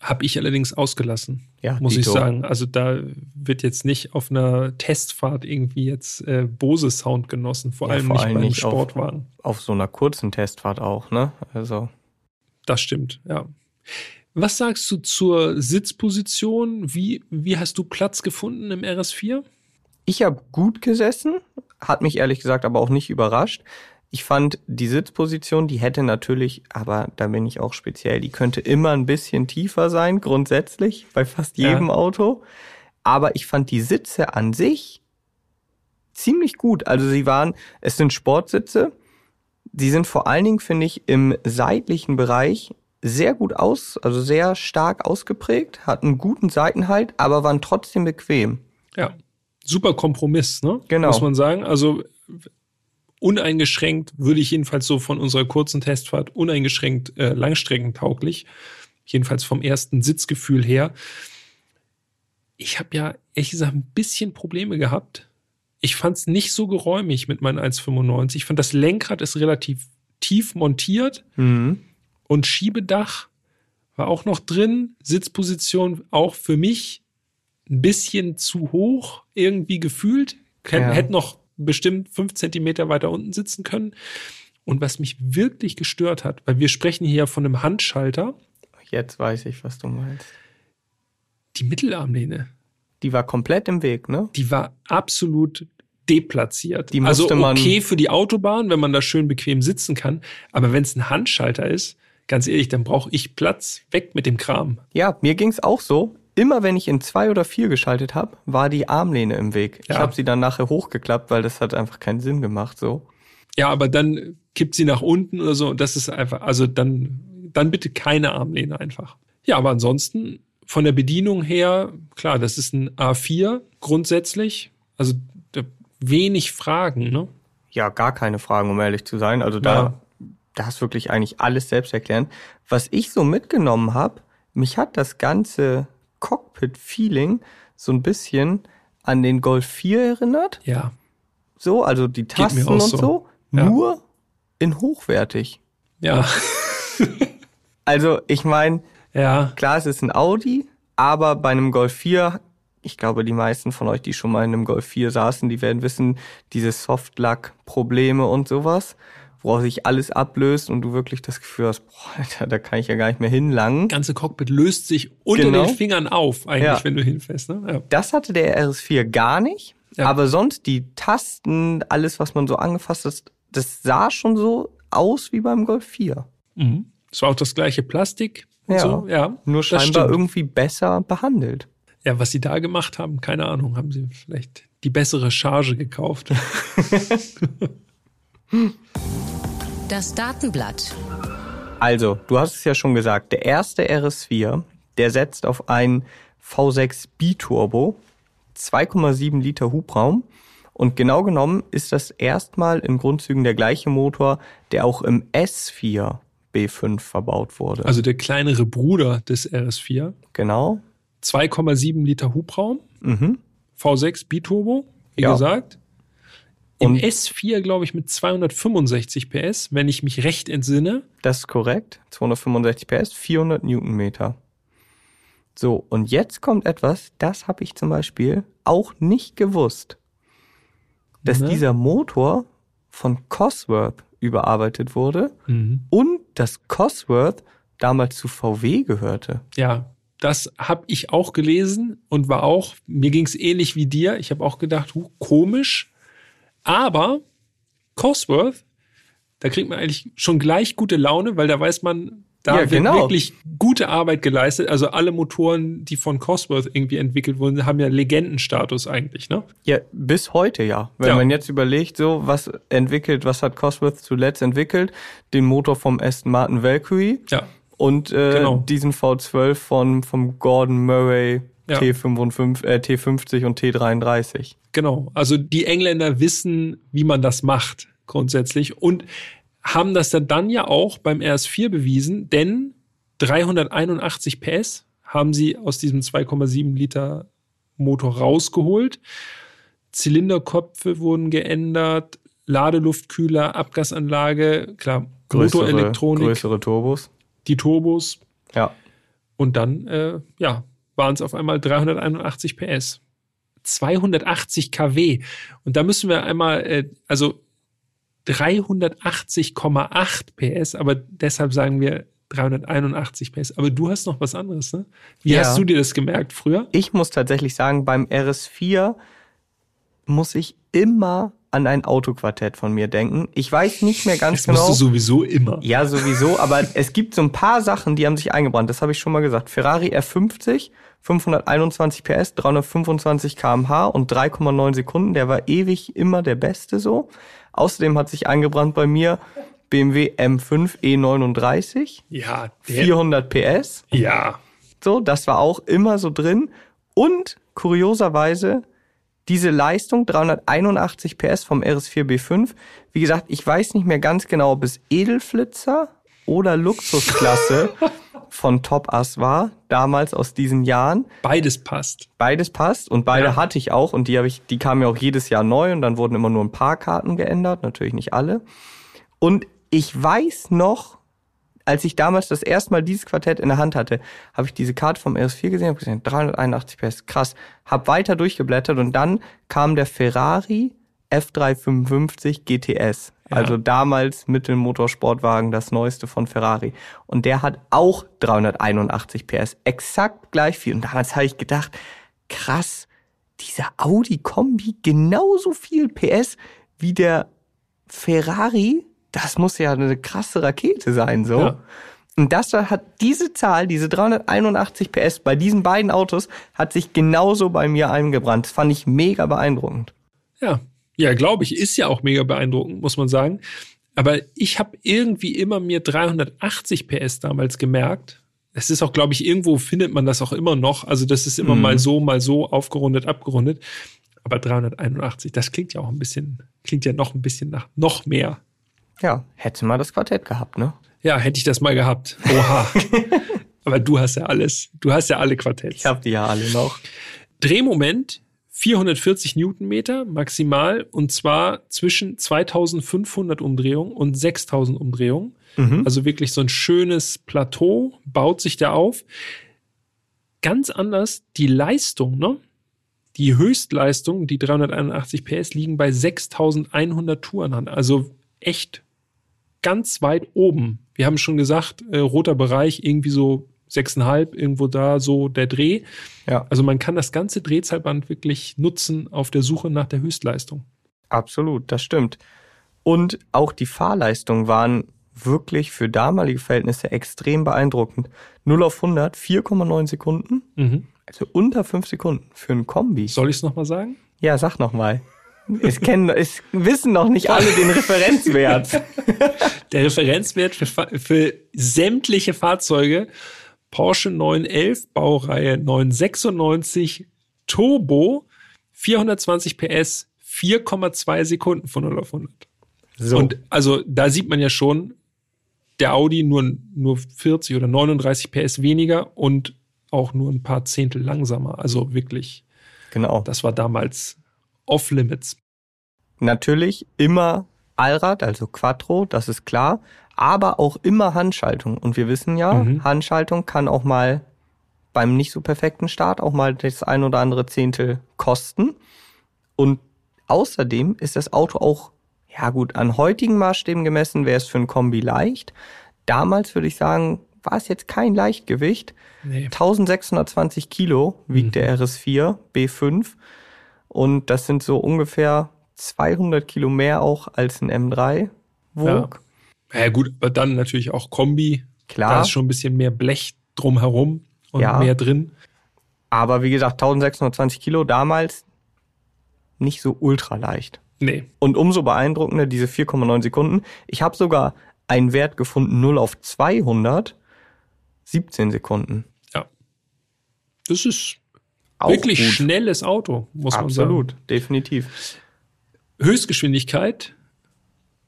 Habe ich allerdings ausgelassen, Ja, muss ich sagen. Also da wird jetzt nicht auf einer Testfahrt irgendwie jetzt äh, Bose Sound genossen, vor Ja, allem vor nicht allem bei einem nicht auf- Sportwagen. Auf so einer kurzen Testfahrt auch, ne? Also. Das stimmt, ja. Was sagst du zur Sitzposition? Wie, wie hast du Platz gefunden im RS4? Ich habe gut gesessen, hat mich ehrlich gesagt aber auch nicht überrascht. Ich fand die Sitzposition, die hätte natürlich, aber da bin ich auch speziell, die könnte immer ein bisschen tiefer sein, grundsätzlich, bei fast Ja. jedem Auto. Aber ich fand die Sitze an sich ziemlich gut. Also sie waren, es sind Sportsitze. Die sind vor allen Dingen, finde ich, im seitlichen Bereich sehr gut aus, also sehr stark ausgeprägt, hatten guten Seitenhalt, aber waren trotzdem bequem. Ja, super Kompromiss, ne? Genau. Muss man sagen. Also uneingeschränkt würde ich jedenfalls so von unserer kurzen Testfahrt uneingeschränkt äh, langstreckentauglich. Jedenfalls vom ersten Sitzgefühl her. Ich habe ja ehrlich gesagt ein bisschen Probleme gehabt. Ich fand es nicht so geräumig mit meinen 1,95. Ich fand das Lenkrad ist relativ tief montiert. Mhm. Und Schiebedach war auch noch drin. Sitzposition auch für mich ein bisschen zu hoch irgendwie gefühlt. Kann, Ja. Hätte noch bestimmt fünf Zentimeter weiter unten sitzen können. Und was mich wirklich gestört hat, weil wir sprechen hier von einem Handschalter, Jetzt weiß ich, was du meinst. die Mittelarmlehne, Die war komplett im Weg, ne? die war absolut deplatziert. Die also musste man- okay für die Autobahn, wenn man da schön bequem sitzen kann. Aber wenn es ein Handschalter ist, ganz ehrlich, dann brauche ich Platz. Weg mit dem Kram. Ja, mir ging's auch so. Immer wenn ich in zwei oder vier geschaltet habe, war die Armlehne im Weg. Ich Ja. habe sie dann nachher hochgeklappt, weil das hat einfach keinen Sinn gemacht. So. Ja, aber dann kippt sie nach unten oder so. Das ist einfach, also dann, dann bitte keine Armlehne einfach. Ja, aber ansonsten von der Bedienung her, klar, das ist ein A4 grundsätzlich. Also wenig Fragen, ne? Ja, gar keine Fragen, um ehrlich zu sein. Also da, Ja. da ist wirklich eigentlich alles selbst erklären. Was ich so mitgenommen habe, mich hat das ganze Cockpit-Feeling so ein bisschen an den Golf 4 erinnert. Ja. So, also die Tasten und so. so. Ja. Nur in hochwertig. Ja. Also ich meine, Ja. Klar, es ist ein Audi, aber bei einem Golf 4, ich glaube, die meisten von euch, die schon mal in einem Golf 4 saßen, die werden wissen, diese Softlack-Probleme und sowas, woraus sich alles ablöst und du wirklich das Gefühl hast, boah, Alter, da kann ich ja gar nicht mehr hinlangen. Ganze Cockpit löst sich unter Genau. den Fingern auf, eigentlich, Ja. wenn du hinfährst, ne? Ja. Das hatte der RS4 gar nicht, Ja. aber sonst die Tasten, alles, was man so angefasst hat, das sah schon so aus wie beim Golf 4. Mhm. Es war auch das gleiche Plastik. Und Ja. So. ja. Nur das scheinbar irgendwie besser behandelt. Ja, was sie da gemacht haben, keine Ahnung. Haben sie vielleicht die bessere Charge gekauft? Das Datenblatt. Also, du hast es ja schon gesagt, der erste RS4, der setzt auf einen V6 Biturbo, 2,7 Liter Hubraum Und genau genommen ist das erstmal in Grundzügen der gleiche Motor, der auch im S4 B5 verbaut wurde. Also der kleinere Bruder des RS4. genau. 2,7 Liter Hubraum. Mhm. V6 Biturbo, wie Ja. gesagt. Im Und- S4, glaube ich, mit 265 PS, wenn ich mich recht entsinne. Das ist korrekt. 265 PS, 400 Newtonmeter. So, und jetzt kommt etwas, das habe ich zum Beispiel auch nicht gewusst. Dass Ne? dieser Motor von Cosworth überarbeitet wurde Mhm. und dass Cosworth damals zu VW gehörte. Ja, das habe ich auch gelesen und war auch, mir ging es ähnlich wie dir. Ich habe auch gedacht, huh, komisch. Aber Cosworth, da kriegt man eigentlich schon gleich gute Laune, weil da weiß man, da Ja, wird genau. wirklich gute Arbeit geleistet. Also alle Motoren, die von Cosworth irgendwie entwickelt wurden, haben ja Legendenstatus eigentlich, ne? Ja, bis heute ja. Wenn Ja. man jetzt überlegt, so was entwickelt, was hat Cosworth zuletzt entwickelt? Den Motor vom Aston Martin Valkyrie Ja. und äh, Genau. diesen V12 von vom Gordon Murray Ja. T55, äh, T50 und T33. Genau. Also die Engländer wissen, wie man das macht, grundsätzlich. Und haben das dann, dann ja auch beim RS4 bewiesen, denn 381 PS haben sie aus diesem 2,7 Liter Motor rausgeholt. Zylinderköpfe wurden geändert, Ladeluftkühler, Abgasanlage, klar, Motorelektronik, größere Turbos. die Turbos Ja. und dann, äh, ja, waren es auf einmal 381 PS. 280 kW. Und da müssen wir einmal, äh, also 380,8 PS, aber deshalb sagen wir 381 PS. Aber du hast noch was anderes, ne? Wie Ja. hast du dir das gemerkt früher? Ich muss tatsächlich sagen, beim RS4 muss ich immer an ein Autoquartett von mir denken. Ich weiß nicht mehr ganz Das genau. du sowieso immer. Ja, sowieso, aber es gibt so ein paar Sachen, die haben sich eingebrannt. Das habe ich schon mal gesagt. Ferrari R50, 521 PS, 325 km/h und 3,9 Sekunden. Der war ewig immer der Beste so. Außerdem hat sich eingebrannt bei mir BMW M5 E39, Ja, der, 400 PS. ja. So, das war auch immer so drin. Und kurioserweise diese Leistung 381 PS vom RS4 B5. Wie gesagt, ich weiß nicht mehr ganz genau, ob es Edelflitzer oder Luxusklasse von Top Ass war, damals aus diesen Jahren. Beides passt. Beides passt und beide Ja. hatte ich auch und die habe ich, die kamen ja auch jedes Jahr neu und dann wurden immer nur ein paar Karten geändert, natürlich nicht alle. Und ich weiß noch, als ich damals das erste Mal dieses Quartett in der Hand hatte, habe ich diese Karte vom RS4 gesehen, habe gesehen, 381 PS, krass, habe weiter durchgeblättert und dann kam der Ferrari F355 GTS. Ja. Also damals Mittelmotorsportwagen, das neueste von Ferrari. Und der hat auch 381 PS, exakt gleich viel. Und damals habe ich gedacht, krass, dieser Audi-Kombi genauso viel PS wie der Ferrari, das muss ja eine krasse Rakete sein, so. Ja. Und das hat diese Zahl, diese 381 PS bei diesen beiden Autos, hat sich genauso bei mir eingebrannt. Das fand ich mega beeindruckend. Ja, ja, glaube ich, ist ja auch mega beeindruckend, muss man sagen. Aber ich habe irgendwie immer mir 380 PS damals gemerkt. Es ist auch, glaube ich, irgendwo findet man das auch immer noch. Also das ist immer Mhm. mal so, mal so aufgerundet, abgerundet. Aber 381, das klingt ja auch ein bisschen, klingt ja noch ein bisschen nach noch mehr. Ja, hätte mal das Quartett gehabt, ne? Ja, hätte ich das mal gehabt. Oha. Aber du hast ja alles. Du hast ja alle Quartetts. Ich habe die ja alle noch. Drehmoment 440 Newtonmeter maximal und zwar zwischen 2500 Umdrehungen und 6000 Umdrehungen. Mhm. Also wirklich so ein schönes Plateau baut sich da auf. Ganz anders die Leistung, ne? Die Höchstleistung, die 381 PS liegen bei 6100 Touren an. Also echt ganz weit oben. Wir haben schon gesagt, äh, roter Bereich irgendwie so 6,5, irgendwo da so der Dreh. Ja, Also man kann das ganze Drehzahlband wirklich nutzen auf der Suche nach der Höchstleistung. absolut, das stimmt. Und auch die Fahrleistungen waren wirklich für damalige Verhältnisse extrem beeindruckend. 0 auf 100, 4,9 Sekunden. Mhm. Also unter 5 Sekunden für ein Kombi. Soll ich es nochmal sagen? Ja, sag noch mal. Es kennen, es wissen noch nicht alle den Referenzwert. Der Referenzwert für, für sämtliche Fahrzeuge Porsche 911 Baureihe 996 Turbo 420 PS 4,2 Sekunden von 0 auf 100. So. Und also da sieht man ja schon, der Audi nur, nur 40 oder 39 PS weniger und auch nur ein paar Zehntel langsamer. Also wirklich, genau. das war damals off-limits. Natürlich immer Allrad, also Quattro, das ist klar, aber auch immer Handschaltung. Und wir wissen ja, Mhm. Handschaltung kann auch mal beim nicht so perfekten Start auch mal das ein oder andere Zehntel kosten. Und außerdem ist das Auto auch, ja gut, an heutigen Maßstäben gemessen wäre es für ein Kombi leicht. Damals würde ich sagen, war es jetzt kein Leichtgewicht. Nee. 1620 Kilo wiegt der RS4 B5 und das sind so ungefähr 200 Kilo mehr auch als ein M3 wog. Ja gut, aber dann natürlich auch Kombi. Da Klar, ist schon ein bisschen mehr Blech drumherum und Ja. mehr drin. aber wie gesagt 1620 Kilo damals nicht so ultra leicht. Nee. Und umso beeindruckender diese 4,9 Sekunden. Ich habe sogar einen Wert gefunden 0 auf 200 17 Sekunden. Ja. Das ist Auch wirklich gut. schnelles Auto, muss man sagen. Absolut, definitiv. Höchstgeschwindigkeit,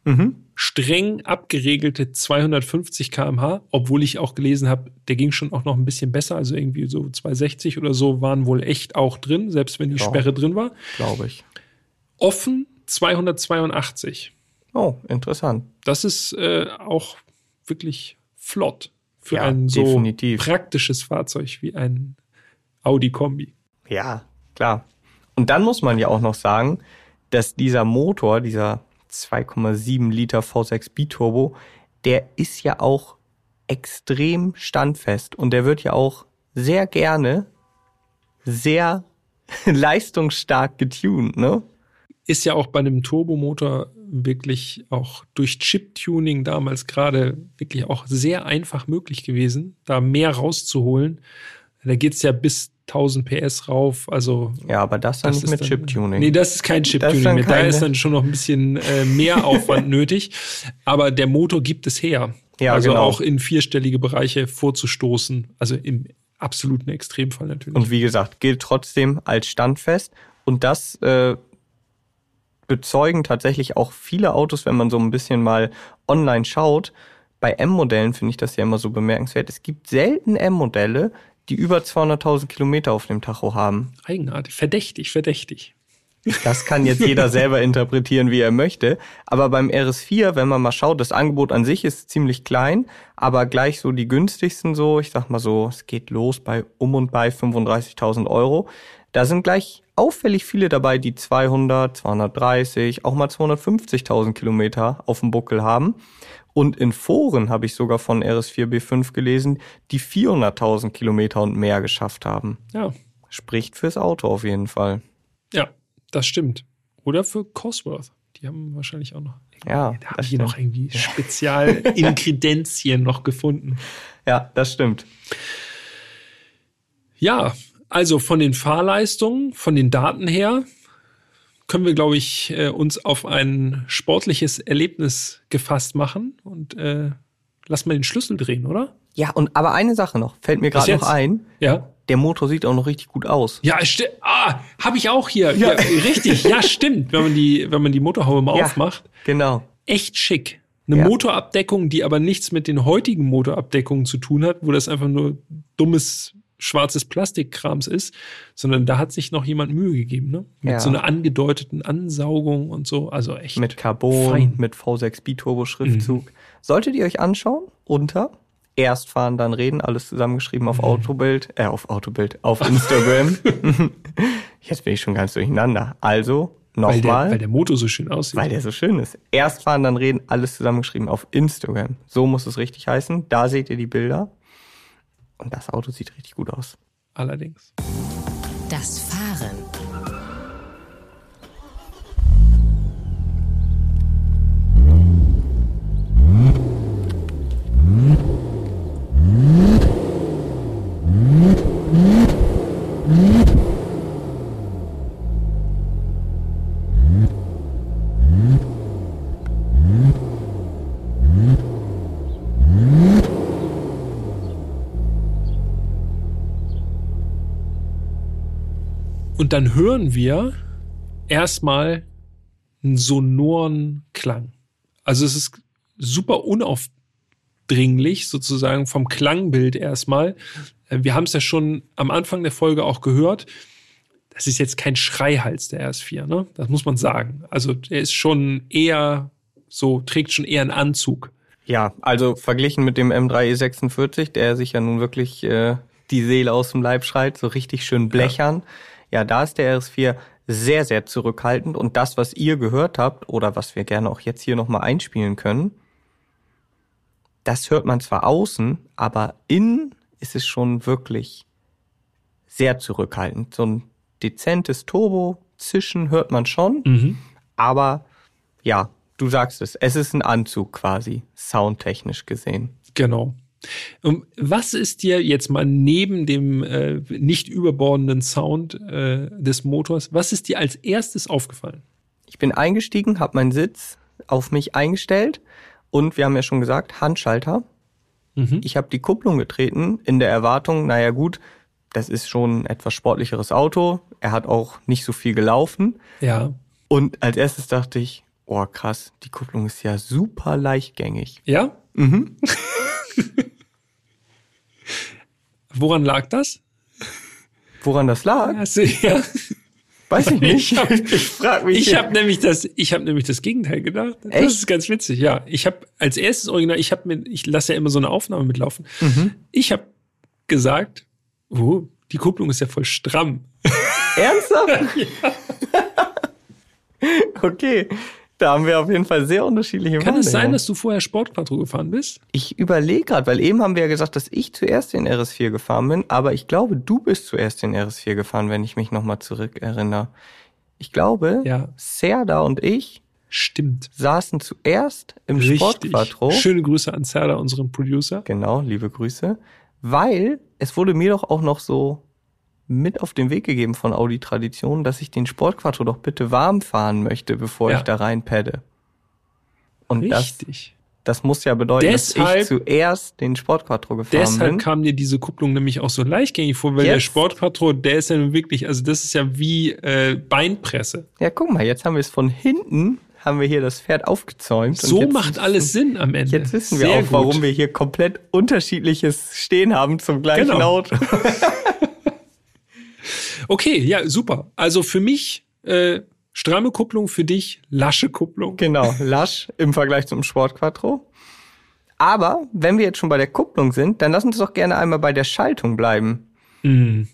Mhm. streng abgeregelte 250 km/h, obwohl ich auch gelesen habe, der ging schon auch noch ein bisschen besser. Also irgendwie so 260 oder so waren wohl echt auch drin, selbst wenn die Ja. Sperre drin war. Glaube ich. Offen 282. Oh, interessant. Das ist äh, auch wirklich flott für Ja, ein so definitiv. praktisches Fahrzeug wie ein Audi Kombi. Ja, klar. Und dann muss man ja auch noch sagen, dass dieser Motor, dieser 2,7 Liter V6 Biturbo, der ist ja auch extrem standfest und der wird ja auch sehr gerne sehr leistungsstark getuned, ne? Ist ja auch bei einem Turbomotor wirklich auch durch Chip-Tuning damals gerade wirklich auch sehr einfach möglich gewesen, da mehr rauszuholen. Da geht's ja bis 1000 PS rauf. Also Ja, aber das dann das nicht mit dann- Chip-Tuning. Nee, das ist kein Chip-Tuning mehr. Da ist dann schon noch ein bisschen äh, mehr Aufwand nötig. Aber der Motor gibt es her. Ja, also genau. auch in vierstellige Bereiche vorzustoßen. Also im absoluten Extremfall natürlich. Und wie gesagt, gilt trotzdem als standfest. Und das äh, bezeugen tatsächlich auch viele Autos, wenn man so ein bisschen mal online schaut. Bei M-Modellen finde ich das ja immer so bemerkenswert. Es gibt selten M-Modelle, die über 200.000 Kilometer auf dem Tacho haben. Eigenartig. Verdächtig, verdächtig. Das kann jetzt jeder selber interpretieren, wie er möchte. Aber beim RS4, wenn man mal schaut, das Angebot an sich ist ziemlich klein, aber gleich so die günstigsten so, ich sag mal so, es geht los bei um und bei 35.000 Euro. Da sind gleich auffällig viele dabei, die 200, 230, auch mal 250.000 Kilometer auf dem Buckel haben. Und in Foren habe ich sogar von RS4 B5 gelesen, die 400.000 Kilometer und mehr geschafft haben. Ja, Spricht fürs Auto auf jeden Fall. ja, das stimmt. Oder für Cosworth. Die haben wahrscheinlich auch noch. Ja, Da haben das die noch irgendwie Spezialingredienzien noch gefunden. Ja, das stimmt. Ja, also von den Fahrleistungen, von den Daten her, können wir, glaube ich, äh, uns auf ein sportliches Erlebnis gefasst machen und äh, lass mal den Schlüssel drehen, oder? Ja, und aber eine Sache noch, fällt mir gerade noch ein. Ja. Der Motor sieht auch noch richtig gut aus. Ja, ah, habe ich auch hier. Ja. richtig, ja, stimmt. Wenn man die, wenn man die Motorhaube mal Ja. aufmacht, Genau. echt schick. Eine Ja. Motorabdeckung, die aber nichts mit den heutigen Motorabdeckungen zu tun hat, wo das einfach nur dummes schwarzes Plastikkrams ist, sondern da hat sich noch jemand Mühe gegeben, ne? Mit Ja. so einer angedeuteten Ansaugung und so. Also echt. Mit Carbon, Fein. Mhm. mit V6 Biturbo Schriftzug. Solltet ihr euch anschauen, unter erst fahren, dann reden, alles zusammengeschrieben Mhm. auf Autobild, äh, auf Autobild, auf Instagram. Jetzt bin ich schon ganz durcheinander. Also, weil, nochmal, weil der Motor so schön aussieht. weil der so schön ist. Erst fahren, dann reden, alles zusammengeschrieben auf Instagram. So muss es richtig heißen. Da seht ihr die Bilder. Und das Auto sieht richtig gut aus. Allerdings. Das Fahren. Und dann hören wir erstmal einen sonoren Klang. Also es ist super unaufdringlich sozusagen vom Klangbild erstmal. Äh, wir haben es ja schon am Anfang der Folge auch gehört. Das ist jetzt kein Schreihals der RS4, ne? Das muss man sagen. Also er ist schon eher so, trägt schon eher einen Anzug. Ja, also verglichen mit dem M3 E46, der sich ja nun wirklich äh, die Seele aus dem Leib schreit, so richtig schön blechern. Ja. Ja, da ist der RS4 sehr, sehr zurückhaltend und das, was ihr gehört habt oder was wir gerne auch jetzt hier nochmal einspielen können, das hört man zwar außen, aber innen ist es schon wirklich sehr zurückhaltend. So ein dezentes Turbo-Zischen hört man schon, Mhm. aber ja, du sagst es, es ist ein Anzug quasi, soundtechnisch gesehen. Genau. Und was ist dir jetzt mal neben dem äh, nicht überbordenden Sound äh, des Motors, was ist dir als erstes aufgefallen? Ich bin eingestiegen, habe meinen Sitz auf mich eingestellt und wir haben ja schon gesagt, Handschalter. Mhm. Ich habe die Kupplung getreten in der Erwartung, naja gut, das ist schon ein etwas sportlicheres Auto. Er hat auch nicht so viel gelaufen. Ja. Und als erstes dachte ich, oh krass, die Kupplung ist ja super leichtgängig. Ja? Mhm. Woran lag das? Woran das lag, du- Ja. weiß ich nicht. Ich hab- ich frage mich. Ich habe nämlich das, ich habe nämlich das Gegenteil gedacht. Das Echt? ist ganz witzig. Ja, ich habe als erstes Original, ich habe mir, ich lasse ja immer so eine Aufnahme mitlaufen. Mhm. Ich habe gesagt, oh, die Kupplung ist ja voll stramm. Ernsthaft? okay. Da haben wir auf jeden Fall sehr unterschiedliche Kann es sein, dass du vorher Sportquattro gefahren bist? Ich überlege gerade, weil eben haben wir ja gesagt, dass ich zuerst den RS4 gefahren bin, aber ich glaube, du bist zuerst den RS4 gefahren, wenn ich mich nochmal zurückerinnere. Ich glaube, Ja. Serda und ich Stimmt. saßen zuerst im Richtig. Sportquattro. Schöne Grüße an Serda, unseren Producer. Genau, liebe Grüße. Weil es wurde mir doch auch noch so mit auf den Weg gegeben von Audi Tradition, dass ich den Sportquattro doch bitte warm fahren möchte, bevor Ja. ich da reinpadde. Und das, Richtig. das muss ja bedeuten, dass Deshalb- ich zuerst den Sportquattro gefahren Deshalb bin. kam dir diese Kupplung nämlich auch so leichtgängig vor, weil Jetzt? der Sportquattro, der ist ja nun wirklich, also das ist ja wie äh, Beinpresse. Ja, guck mal, jetzt haben wir es von hinten, haben wir hier das Pferd aufgezäumt. und So macht alles Sinn am Ende. Jetzt wissen wir Sehr auch, gut. warum wir hier komplett unterschiedliches Stehen haben zum gleichen Genau. Auto. Okay, ja, super. Also für mich äh, stramme Kupplung, für dich lasche Kupplung. Genau, lasch im Vergleich zum Sportquattro. Aber wenn wir jetzt schon bei der Kupplung sind, dann lass uns doch gerne einmal bei der Schaltung bleiben. Mhm.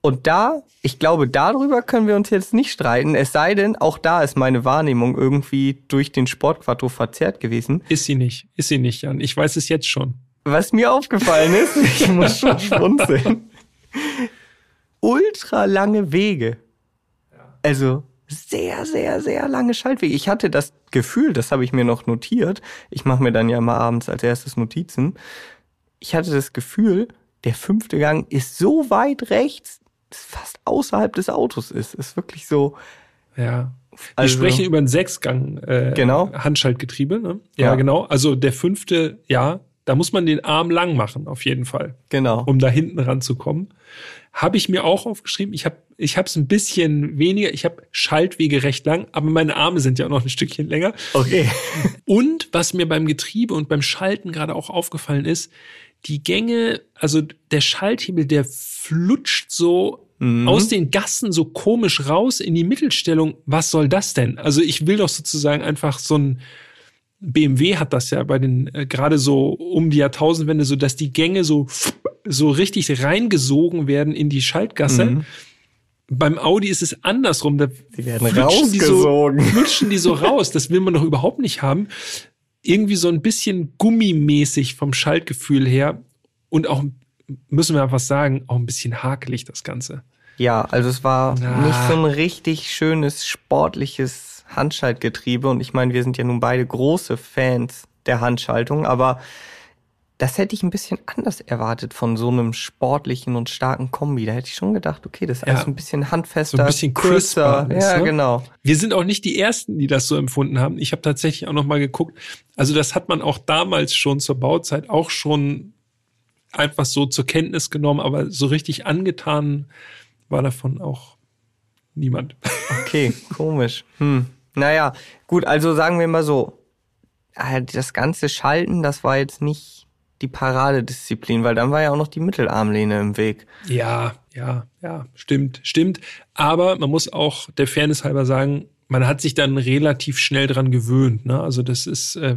Und da, ich glaube, darüber können wir uns jetzt nicht streiten. Es sei denn, auch da ist meine Wahrnehmung irgendwie durch den Sportquattro verzerrt gewesen. Ist sie nicht, ist sie nicht, Jan. Ich weiß es jetzt schon. Was mir aufgefallen ist, ich muss schon schmunzeln. Ultra lange Wege. Also sehr, sehr, sehr lange Schaltwege. Ich hatte das Gefühl, das habe ich mir noch notiert. Ich mache mir dann ja mal abends als erstes Notizen. Ich hatte das Gefühl, der fünfte Gang ist so weit rechts, dass es fast außerhalb des Autos ist. Ist wirklich so. Ja. Wir Also- sprechen über ein Sechsgang äh, Genau. Handschaltgetriebe. Ne? Ja, Ja. genau. Also der fünfte, ja, da muss man den Arm lang machen, auf jeden Fall, Genau. um da hinten ranzukommen. Habe ich mir auch aufgeschrieben. Ich habe ich habe es ein bisschen weniger. Ich habe Schaltwege recht lang, aber meine Arme sind ja auch noch ein Stückchen länger. Okay. Und was mir beim Getriebe und beim Schalten gerade auch aufgefallen ist, die Gänge, also der Schalthebel, der flutscht so Mhm. aus den Gassen so komisch raus in die Mittelstellung. Was soll das denn? Also ich will doch sozusagen einfach so ein BMW hat das ja bei den äh, gerade so um die Jahrtausendwende, so dass die Gänge so so richtig reingesogen werden in die Schaltgasse. Mhm. Beim Audi ist es andersrum. Da Die werden flutschen die so, rausgesogen. flutschen die so raus. Das will man doch überhaupt nicht haben. Irgendwie so ein bisschen gummimäßig vom Schaltgefühl her und auch, müssen wir einfach sagen, auch ein bisschen hakelig das Ganze. Ja, also es war Ah. nicht so ein richtig schönes, sportliches Handschaltgetriebe. Und ich meine, wir sind ja nun beide große Fans der Handschaltung, aber das hätte ich ein bisschen anders erwartet von so einem sportlichen und starken Kombi. Da hätte ich schon gedacht, okay, das ist Ja. alles ein bisschen handfester, So ein bisschen crisper ist, Ja, ne? genau. Wir sind auch nicht die Ersten, die das so empfunden haben. Ich habe tatsächlich auch noch mal geguckt. Also das hat man auch damals schon zur Bauzeit auch schon einfach so zur Kenntnis genommen, aber so richtig angetan war davon auch niemand. Okay, komisch. Hm. Naja, gut, also sagen wir mal so, äh, das ganze Schalten, das war jetzt nicht die Paradedisziplin, weil dann war ja auch noch die Mittelarmlehne im Weg. Ja, ja, ja, stimmt, stimmt. Aber man muss auch der Fairness halber sagen, man hat sich dann relativ schnell dran gewöhnt. Ne? Also das ist, äh,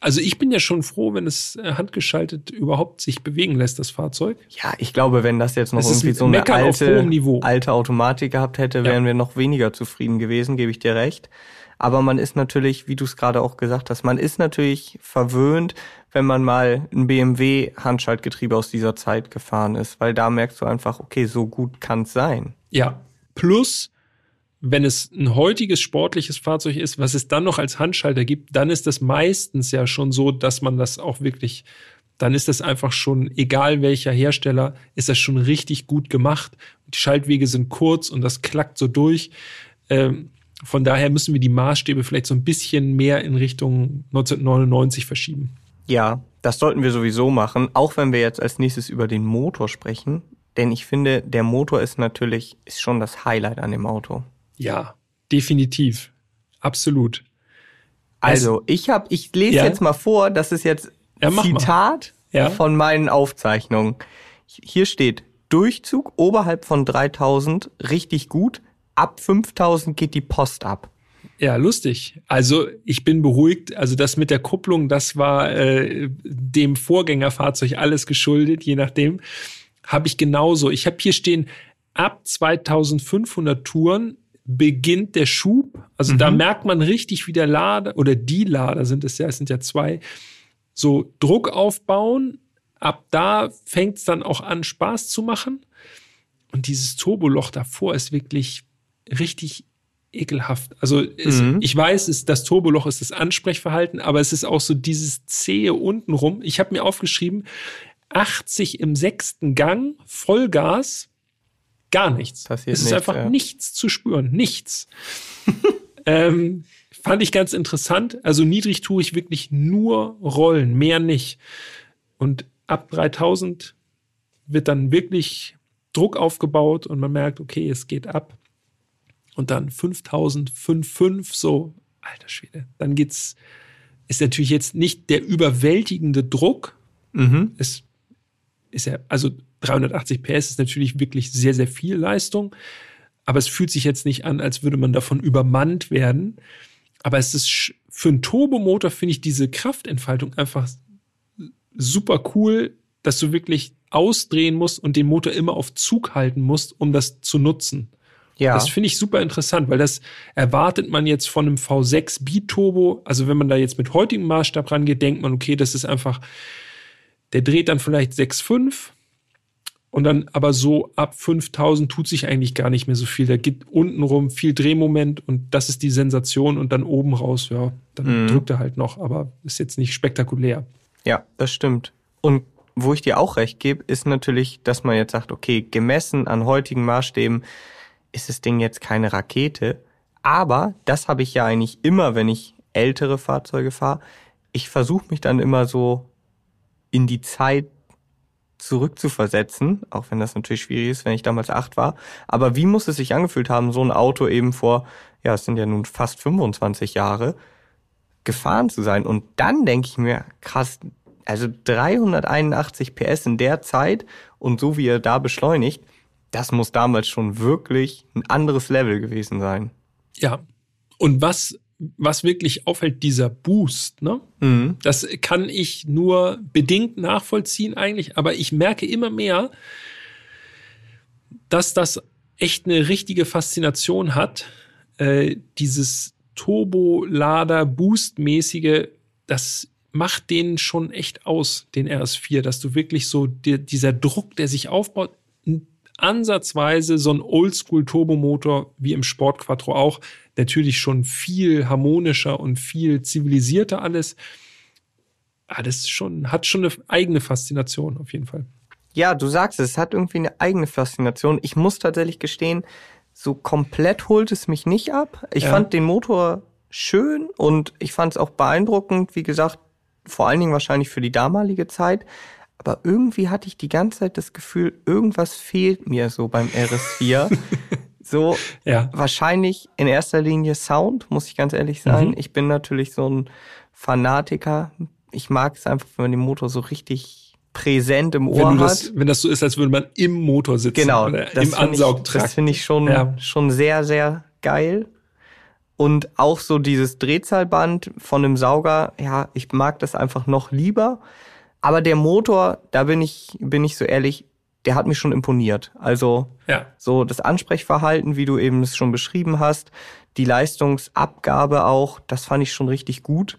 also ich bin ja schon froh, wenn es äh, handgeschaltet überhaupt sich bewegen lässt, das Fahrzeug. Ja, ich glaube, wenn das jetzt noch ist irgendwie so eine alte, alte Automatik gehabt hätte, wären wir noch weniger zufrieden gewesen, gebe ich dir recht. Aber man ist natürlich, wie du es gerade auch gesagt hast, man ist natürlich verwöhnt, wenn man mal ein BMW Handschaltgetriebe aus dieser Zeit gefahren ist, weil da merkst du einfach, okay, so gut kann's sein. Ja. Plus, wenn es ein heutiges sportliches Fahrzeug ist, was es dann noch als Handschalter gibt, dann ist das meistens ja schon so, dass man das auch wirklich, dann ist das einfach schon, egal welcher Hersteller, ist das schon richtig gut gemacht. Die Schaltwege sind kurz und das klackt so durch. Ähm, von daher müssen wir die Maßstäbe vielleicht so ein bisschen mehr in Richtung 1999 verschieben. Ja, das sollten wir sowieso machen, auch wenn wir jetzt als nächstes über den Motor sprechen. Denn ich finde, der Motor ist natürlich, ist schon das Highlight an dem Auto. Ja, definitiv. Absolut. Also, ich habe, ich lese Ja. jetzt mal vor, das ist jetzt Ja. Zitat Ja. von meinen Aufzeichnungen. Hier steht, Durchzug oberhalb von 3000 richtig gut, ab 5000 geht die Post ab. Ja, lustig. Also ich bin beruhigt. Also das mit der Kupplung, das war äh, dem Vorgängerfahrzeug alles geschuldet, je nachdem. Habe ich genauso. Ich habe hier stehen, ab 2500 Touren beginnt der Schub. Also da merkt man richtig, wie der Lader oder die Lader sind es ja, es sind ja zwei, so Druck aufbauen. Ab da fängt es dann auch an, Spaß zu machen. Und dieses Turboloch davor ist wirklich richtig ekelhaft. Also es, Mhm. ich weiß, es, das Turboloch ist das Ansprechverhalten, aber es ist auch so dieses zähe untenrum. Ich habe mir aufgeschrieben, 80 im sechsten Gang, Vollgas, gar nichts. Passiert es ist nichts, einfach ja. nichts zu spüren, nichts. ähm, fand ich ganz interessant. Also niedrig tue ich wirklich nur Rollen, mehr nicht. Und ab 3000 wird dann wirklich Druck aufgebaut und man merkt, okay, es geht ab. Und dann 5000, 5,5, so, alter Schwede. Dann geht's, ist natürlich jetzt nicht der überwältigende Druck. Mhm. Es ist ja, also 380 PS ist natürlich wirklich sehr, sehr viel Leistung. Aber es fühlt sich jetzt nicht an, als würde man davon übermannt werden. Aber es ist für einen Turbomotor finde ich diese Kraftentfaltung einfach super cool, dass du wirklich ausdrehen musst und den Motor immer auf Zug halten musst, um das zu nutzen. Ja, Das finde ich super interessant, weil das erwartet man jetzt von einem V6 Biturbo. Also wenn man da jetzt mit heutigem Maßstab rangeht, denkt man, okay, das ist einfach, der dreht dann vielleicht 6,5 und dann aber so ab 5000 tut sich eigentlich gar nicht mehr so viel. Da geht untenrum viel Drehmoment und das ist die Sensation und dann oben raus, ja, dann Mhm. drückt er halt noch, aber ist jetzt nicht spektakulär. ja, das stimmt. Und wo ich dir auch recht gebe, ist natürlich, dass man jetzt sagt, okay, gemessen an heutigen Maßstäben ist das Ding jetzt keine Rakete. Aber das habe ich ja eigentlich immer, wenn ich ältere Fahrzeuge fahre. Ich versuche mich dann immer so in die Zeit zurückzuversetzen, auch wenn das natürlich schwierig ist, wenn ich damals acht war. Aber wie muss es sich angefühlt haben, so ein Auto eben vor, ja, es sind ja nun fast 25 Jahre, gefahren zu sein. Und dann denke ich mir, krass, also 381 PS in der Zeit und so wie er da beschleunigt, das muss damals schon wirklich ein anderes Level gewesen sein. Ja. Und was, was wirklich auffällt, dieser Boost, ne? Mhm. Das kann ich nur bedingt nachvollziehen eigentlich, aber ich merke immer mehr, dass das echt eine richtige Faszination hat. Äh, dieses Turbolader-Boost-mäßige, das macht den schon echt aus, den RS4, dass du wirklich so dir, dieser Druck, der sich aufbaut, n- ansatzweise so ein Oldschool-Turbomotor wie im Sport Quattro auch, natürlich schon viel harmonischer und viel zivilisierter alles. Ah, das schon, hat schon eine eigene Faszination auf jeden Fall. Ja, du sagst es, es hat irgendwie eine eigene Faszination. Ich muss tatsächlich gestehen, so komplett holt es mich nicht ab. Ich Ja. fand den Motor schön und ich fand es auch beeindruckend, wie gesagt, vor allen Dingen wahrscheinlich für die damalige Zeit. Aber irgendwie hatte ich die ganze Zeit das Gefühl, irgendwas fehlt mir so beim RS4. So, Ja. wahrscheinlich in erster Linie Sound, muss ich ganz ehrlich sein. Mhm. Ich bin natürlich so ein Fanatiker. Ich mag es einfach, wenn man den Motor so richtig präsent im Ohr Wenn, du hat. das, wenn das so ist, als würde man im Motor sitzen. Genau, Oder das im Ansaugtrakt. das finde ich schon, Ja. schon sehr, sehr geil. Und auch so dieses Drehzahlband von einem Sauger, ja, ich mag das einfach noch lieber. Aber der Motor, da bin ich, bin ich so ehrlich, der hat mich schon imponiert. Also ja. so das Ansprechverhalten, wie du eben es schon beschrieben hast, die Leistungsabgabe auch, das fand ich schon richtig gut.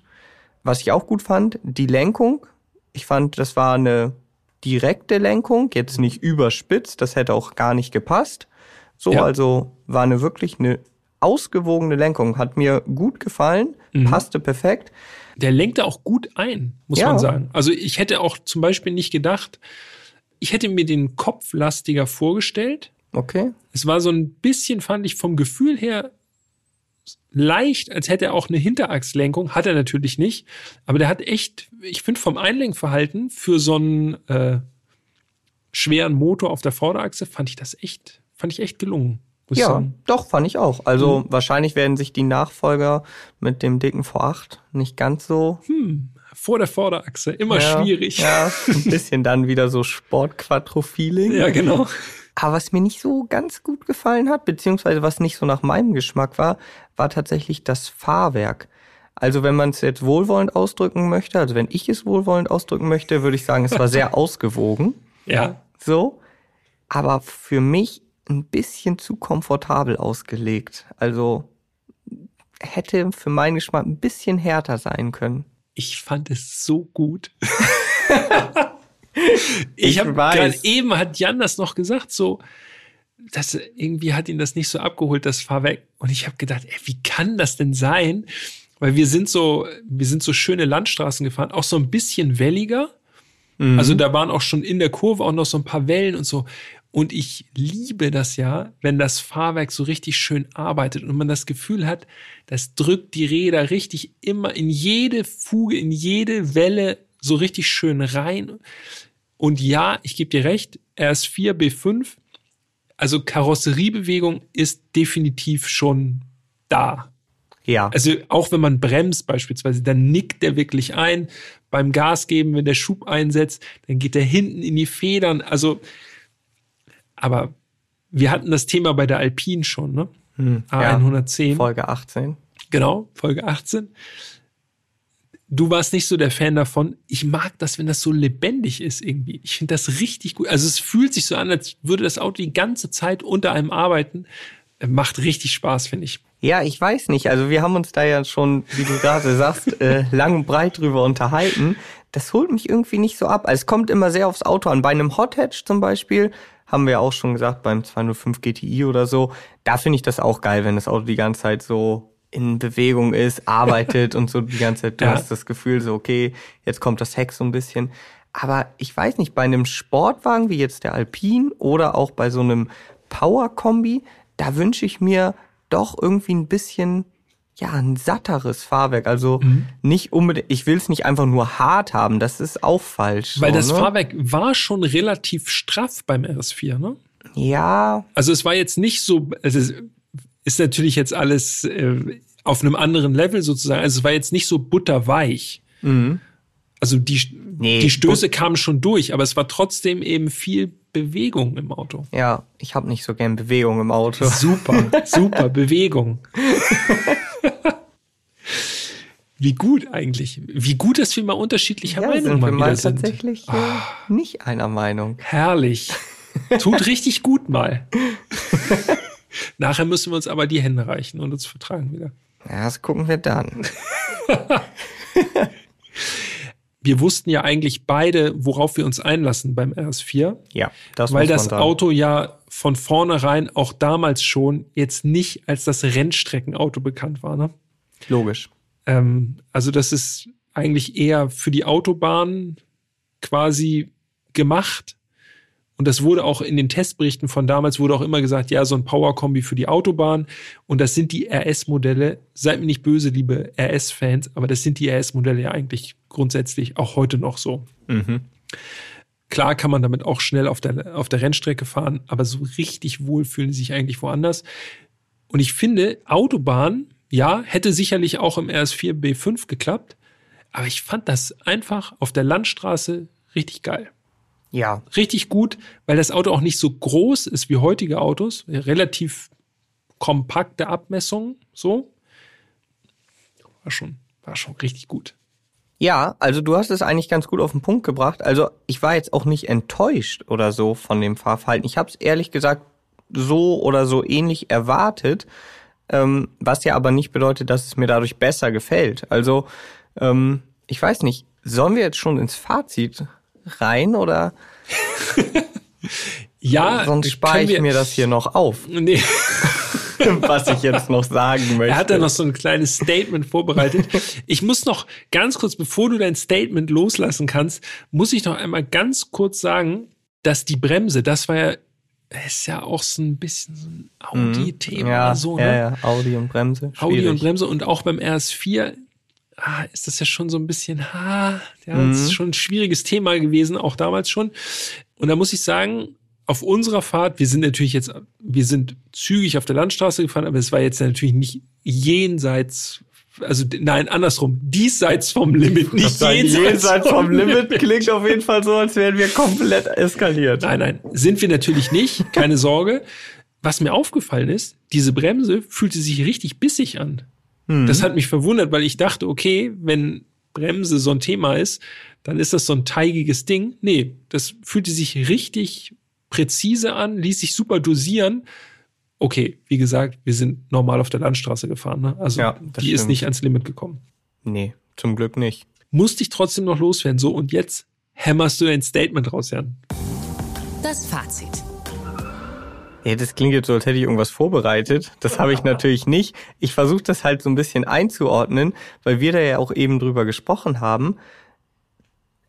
Was ich auch gut fand, die Lenkung. Ich fand, das war eine direkte Lenkung, jetzt nicht überspitzt, das hätte auch gar nicht gepasst. So, Ja. also war eine wirklich eine ausgewogene Lenkung, hat mir gut gefallen, Mhm. passte perfekt. Der lenkte auch gut ein, muss Ja. man sagen. Also ich hätte auch zum Beispiel nicht gedacht, ich hätte mir den Kopf lastiger vorgestellt. Okay. Es war so ein bisschen, fand ich vom Gefühl her leicht, als hätte er auch eine Hinterachslenkung. Hat er natürlich nicht. Aber der hat echt, ich finde vom Einlenkverhalten für so einen äh, schweren Motor auf der Vorderachse fand ich das echt, fand ich echt gelungen. Ja, sagen. doch, fand ich auch. Also Mhm. wahrscheinlich werden sich die Nachfolger mit dem dicken V8 nicht ganz so Hm, vor der Vorderachse, immer ja, schwierig. Ja, ein bisschen dann wieder so Sport-Quattro-Feeling. ja, genau. Aber was mir nicht so ganz gut gefallen hat, beziehungsweise was nicht so nach meinem Geschmack war, war tatsächlich das Fahrwerk. Also wenn man es jetzt wohlwollend ausdrücken möchte, also wenn ich es wohlwollend ausdrücken möchte, würde ich sagen, es war sehr ausgewogen. Ja, So. Aber für mich ein bisschen zu komfortabel ausgelegt. Also hätte für meinen Geschmack ein bisschen härter sein können. ich fand es so gut. Ich ich habe gerade eben hat Jan das noch gesagt, so dass irgendwie hat ihn das nicht so abgeholt, das Fahrwerk. Und ich habe gedacht, ey, wie kann das denn sein? Weil wir sind so, wir sind so schöne Landstraßen gefahren, auch so ein bisschen welliger. Mhm. Also da waren auch schon in der Kurve auch noch so ein paar Wellen und so. Und ich liebe das ja, wenn das Fahrwerk so richtig schön arbeitet und man das Gefühl hat, das drückt die Räder richtig immer in jede Fuge, in jede Welle so richtig schön rein. Und ja, ich gebe dir recht, RS4 B5, also Karosseriebewegung ist definitiv schon da. Ja. Also auch wenn man bremst beispielsweise, dann nickt der wirklich ein. Beim Gas geben, wenn der Schub einsetzt, dann geht der hinten in die Federn. Also, aber wir hatten das Thema bei der Alpine schon, ne? Hm, ja. A110. Folge 18. Genau, Folge 18. Du warst nicht so der Fan davon. Ich mag das, wenn das so lebendig ist irgendwie. Ich finde das richtig gut. Also es fühlt sich so an, als würde das Auto die ganze Zeit unter einem arbeiten. Macht richtig Spaß, finde ich. Ja, ich weiß nicht. Also wir haben uns da ja schon, wie du gerade sagst, äh, lang und breit drüber unterhalten. Das holt mich irgendwie nicht so ab. Also es kommt immer sehr aufs Auto an. Bei einem Hot Hatch zum Beispiel haben wir auch schon gesagt, beim 205 GTI oder so, da finde ich das auch geil, wenn das Auto die ganze Zeit so in Bewegung ist, arbeitet und so die ganze Zeit, du Ja. hast das Gefühl so, okay, jetzt kommt das Heck so ein bisschen. Aber ich weiß nicht, bei einem Sportwagen wie jetzt der Alpine oder auch bei so einem Power-Kombi, da wünsche ich mir doch irgendwie ein bisschen, ja, ein satteres Fahrwerk. Also Mhm. nicht unbedingt, ich will es nicht einfach nur hart haben, das ist auch falsch. Weil so, das ne? Fahrwerk war schon relativ straff beim RS4, ne? Ja, Also es war jetzt nicht so, also es ist natürlich jetzt alles äh, auf einem anderen Level sozusagen. Also es war jetzt nicht so butterweich. Also die, Nee, die Stöße kamen schon durch, aber es war trotzdem eben viel Bewegung im Auto. ja, ich habe nicht so gern Bewegung im Auto. Super, super Bewegung. Wie gut eigentlich. Wie gut, dass wir mal unterschiedlicher Ja, Meinung sind wir mal mal wieder sind. tatsächlich äh, nicht einer Meinung. Herrlich. Tut richtig gut mal. Nachher müssen wir uns aber die Hände reichen und uns vertragen wieder. Ja, das gucken wir dann. Wir wussten ja eigentlich beide, worauf wir uns einlassen beim RS4, Ja, das weil das. Auto ja von vornherein auch damals schon jetzt nicht als das Rennstreckenauto bekannt war. Ne? Logisch. Ähm, also das ist eigentlich eher für die Autobahn quasi gemacht. Und das wurde auch in den Testberichten von damals wurde auch immer gesagt, ja, so ein Power-Kombi für die Autobahn. Und das sind die RS-Modelle. Seid mir nicht böse, liebe RS-Fans, aber das sind die RS-Modelle ja eigentlich grundsätzlich auch heute noch so. Mhm. Klar kann man damit auch schnell auf der, auf der Rennstrecke fahren, aber so richtig wohl fühlen sie sich eigentlich woanders. Und ich finde, Autobahn, ja, hätte sicherlich auch im RS4 B5 geklappt, aber ich fand das einfach auf der Landstraße richtig geil. Ja. Richtig gut, weil das Auto auch nicht so groß ist wie heutige Autos, relativ kompakte Abmessungen, so. War schon, war schon richtig gut. Ja, also du hast es eigentlich ganz gut auf den Punkt gebracht. Also ich war jetzt auch nicht enttäuscht oder so von dem Fahrverhalten. Ich habe es ehrlich gesagt so oder so ähnlich erwartet, ähm, was ja aber nicht bedeutet, dass es mir dadurch besser gefällt. Also ähm, ich weiß nicht, sollen wir jetzt schon ins Fazit rein oder? ja, sonst spare ich mir das hier noch auf. Nee. was ich jetzt noch sagen möchte. Er hat da noch so ein kleines Statement vorbereitet. Ich muss noch ganz kurz, bevor du dein Statement loslassen kannst, muss ich noch einmal ganz kurz sagen, dass die Bremse, das war ja ist ja auch so ein bisschen so ein Audi-Thema. Ja, so, ne? ja, ja, Audi und Bremse. Audi Schwierig. und Bremse und auch beim RS4 ah, ist das ja schon so ein bisschen, ha, ja, Mhm. das ist schon ein schwieriges Thema gewesen, auch damals schon. Und da muss ich sagen, auf unserer Fahrt, wir sind natürlich jetzt, wir sind zügig auf der Landstraße gefahren, aber es war jetzt natürlich nicht jenseits, also nein, andersrum, diesseits vom Limit, nicht jenseits, Jenseits vom Limit klingt auf jeden Fall so, als wären wir komplett eskaliert. Nein, nein, sind wir natürlich nicht, keine Sorge. Was mir aufgefallen ist, diese Bremse fühlte sich richtig bissig an. Das hat mich verwundert, weil ich dachte, okay, wenn Bremse so ein Thema ist, dann ist das so ein teigiges Ding. Nee, das fühlte sich richtig präzise an, ließ sich super dosieren. Okay, wie gesagt, wir sind normal auf der Landstraße gefahren. Ne? Also Ja, die ist stimmt. nicht ans Limit gekommen. Nee, zum Glück nicht. Musste ich trotzdem noch loswerden. So, und jetzt hämmerst du dein Statement raus, Jan. Das Fazit. Ja, das klingt jetzt so, als hätte ich irgendwas vorbereitet. Das habe ich natürlich nicht. Ich versuche das halt so ein bisschen einzuordnen, weil wir da ja auch eben drüber gesprochen haben.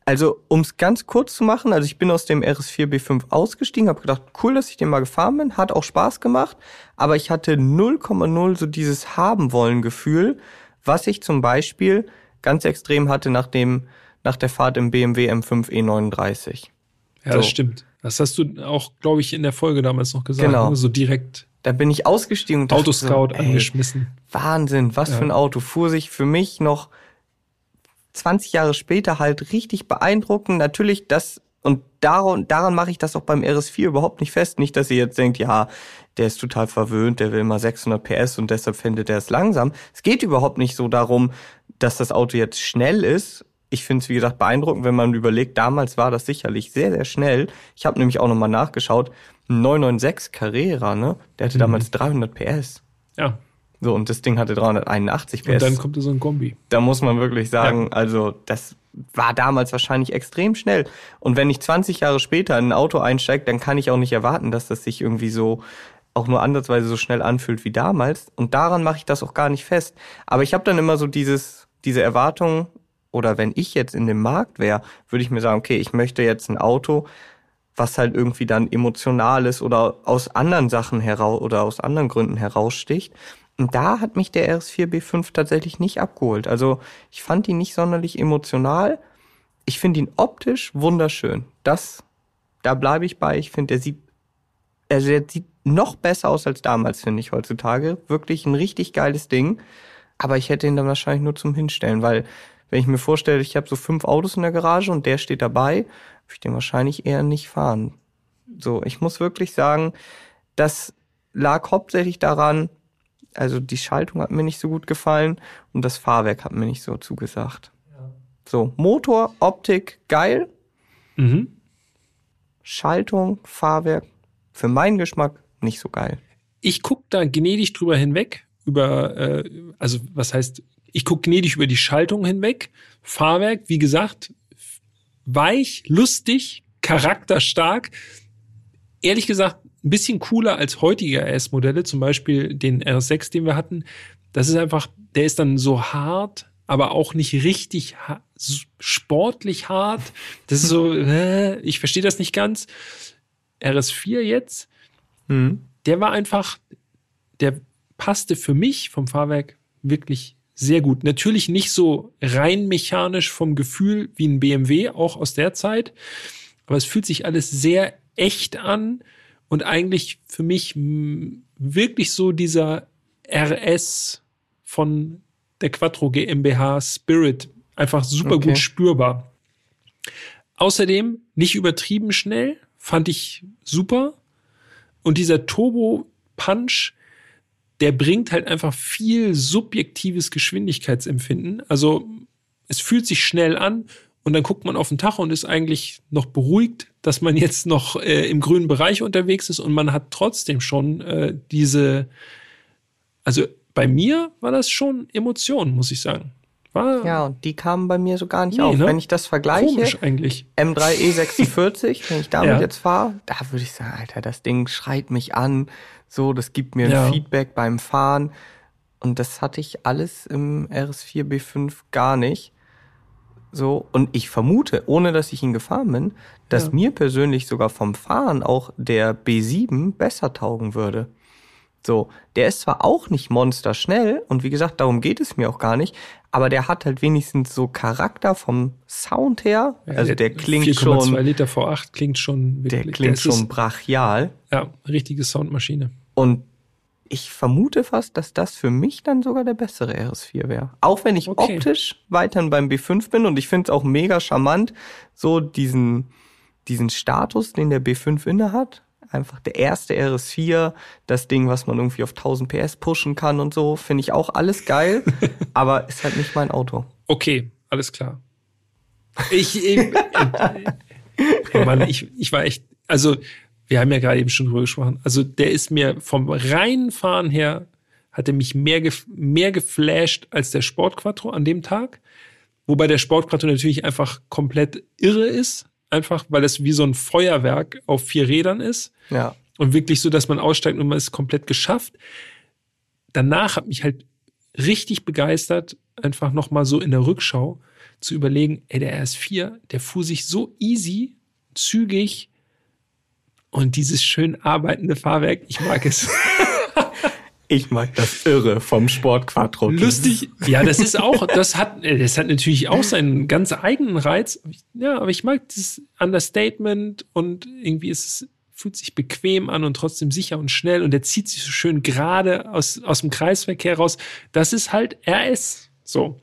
Also, um es ganz kurz zu machen, also ich bin aus dem RS4 B5 ausgestiegen, habe gedacht, cool, dass ich den mal gefahren bin, hat auch Spaß gemacht, aber ich hatte 0,0 so dieses haben wollen Gefühl, was ich zum Beispiel ganz extrem hatte nach dem nach der Fahrt im BMW M5 E39. Ja, So. das stimmt. Das hast du auch, glaube ich, in der Folge damals noch gesagt. Genau. Ne? So direkt Da bin ich ausgestiegen und Autoscout so, ey, angeschmissen. Wahnsinn, was Ja. für ein Auto. Fuhr sich für mich noch 20 Jahre später halt richtig beeindruckend. Natürlich das, und daran, daran mache ich das auch beim RS4 überhaupt nicht fest. Nicht, dass ihr jetzt denkt, ja, der ist total verwöhnt, der will mal 600 PS und deshalb findet er es langsam. Es geht überhaupt nicht so darum, dass das Auto jetzt schnell ist. Ich finde es, wie gesagt, beeindruckend, wenn man überlegt, damals war das sicherlich sehr, sehr schnell. Ich habe nämlich auch nochmal nachgeschaut, ein 996 Carrera, ne? Der Mhm. hatte damals 300 PS. Ja. So, und das Ding hatte 381 PS. Und dann kommt da so ein Kombi. da muss man wirklich sagen, also das war damals wahrscheinlich extrem schnell. Und wenn ich 20 Jahre später in ein Auto einsteige, dann kann ich auch nicht erwarten, dass das sich irgendwie so auch nur ansatzweise so schnell anfühlt wie damals. Und daran mache ich das auch gar nicht fest. Aber ich habe dann immer so dieses, diese Erwartung, oder wenn ich jetzt in dem Markt wäre, würde ich mir sagen, okay, ich möchte jetzt ein Auto, was halt irgendwie dann emotional ist oder aus anderen Sachen heraus oder aus anderen Gründen heraussticht. Und da hat mich der RS4 B5 tatsächlich nicht abgeholt. Also ich fand ihn nicht sonderlich emotional. Ich finde ihn optisch wunderschön. Das, da bleibe ich bei. Ich finde, der sieht, also der sieht noch besser aus als damals, finde ich heutzutage. Wirklich ein richtig geiles Ding. Aber ich hätte ihn dann wahrscheinlich nur zum Hinstellen, weil wenn ich mir vorstelle, ich habe so fünf Autos in der Garage und der steht dabei, würde ich den wahrscheinlich eher nicht fahren. So, ich muss wirklich sagen, das lag hauptsächlich daran, also die Schaltung hat mir nicht so gut gefallen und das Fahrwerk hat mir nicht so zugesagt. So, Motor, Optik, geil. Mhm. Schaltung, Fahrwerk, für meinen Geschmack nicht so geil. Ich guck da gnädig drüber hinweg, über, äh, also was heißt, ich guck gnädig über die Schaltung hinweg. Fahrwerk, wie gesagt, weich, lustig, charakterstark. Ehrlich gesagt, ein bisschen cooler als heutige RS-Modelle, zum Beispiel den RS6, den wir hatten. Das ist einfach, der ist dann so hart, aber auch nicht richtig ha sportlich hart. Das ist so, äh, ich verstehe das nicht ganz. RS4 jetzt, der war einfach, der passte für mich vom Fahrwerk wirklich sehr gut. Natürlich nicht so rein mechanisch vom Gefühl wie ein BMW, auch aus der Zeit. aber es fühlt sich alles sehr echt an und eigentlich für mich wirklich so dieser RS von der Quattro GmbH Spirit einfach super Okay. gut spürbar. Außerdem nicht übertrieben schnell, fand ich super. Und dieser Turbo Punch, der bringt halt einfach viel subjektives Geschwindigkeitsempfinden. Also es fühlt sich schnell an und dann guckt man auf den Tacho und ist eigentlich noch beruhigt, dass man jetzt noch äh, im grünen Bereich unterwegs ist und man hat trotzdem schon äh, diese, also bei mir war das schon Emotion, muss ich sagen. War Ja, und die kamen bei mir so gar nicht Nee, auf. ne? Wenn ich das vergleiche, komisch eigentlich. M3E46, wenn ich damit Ja. jetzt fahre, da würde ich sagen, Alter, das Ding schreit mich an, so, das gibt mir Ja. ein Feedback beim Fahren. Und das hatte ich alles im RS4 B5 gar nicht. So, und ich vermute, ohne dass ich ihn gefahren bin, dass Ja. mir persönlich sogar vom Fahren auch der B7 besser taugen würde. So, der ist zwar auch nicht monsterschnell und wie gesagt, darum geht es mir auch gar nicht, aber der hat halt wenigstens so Charakter vom Sound her. also der klingt 4,2 schon, Liter V8 klingt schon der wirklich. klingt es schon brachial. ja, richtige Soundmaschine. Und ich vermute fast, dass das für mich dann sogar der bessere RS4 wäre. Auch wenn ich Okay. optisch weiterhin beim B5 bin und ich finde es auch mega charmant, so diesen, diesen Status, den der B5 inne hat. Einfach der erste RS4, das Ding, was man irgendwie auf 1000 PS pushen kann und so, finde ich auch alles geil, aber ist halt nicht mein Auto. Okay, alles klar. Ich, ich, äh, oh Mann, ich, ich war echt, also wir haben ja gerade eben schon drüber gesprochen. Also der ist mir vom reinen Fahren her, hat er mich mehr, gef mehr geflasht als der Sport Quattro an dem Tag. Wobei der Sport Quattro natürlich einfach komplett irre ist. Einfach, weil es wie so ein Feuerwerk auf vier Rädern ist. Ja. Und wirklich so, dass man aussteigt und man ist komplett geschafft. Danach hat mich halt richtig begeistert, einfach nochmal so in der Rückschau zu überlegen, ey, der RS4, der fuhr sich so easy, zügig und dieses schön arbeitende Fahrwerk, ich mag es. Ich mag das Irre vom Sport Quattro. Lustig. Ja, das ist auch, das hat, das hat natürlich auch seinen ganz eigenen Reiz. Ja, aber ich mag dieses Understatement und irgendwie ist es, fühlt sich bequem an und trotzdem sicher und schnell und der zieht sich so schön gerade aus, aus dem Kreisverkehr raus. Das ist halt RS. So.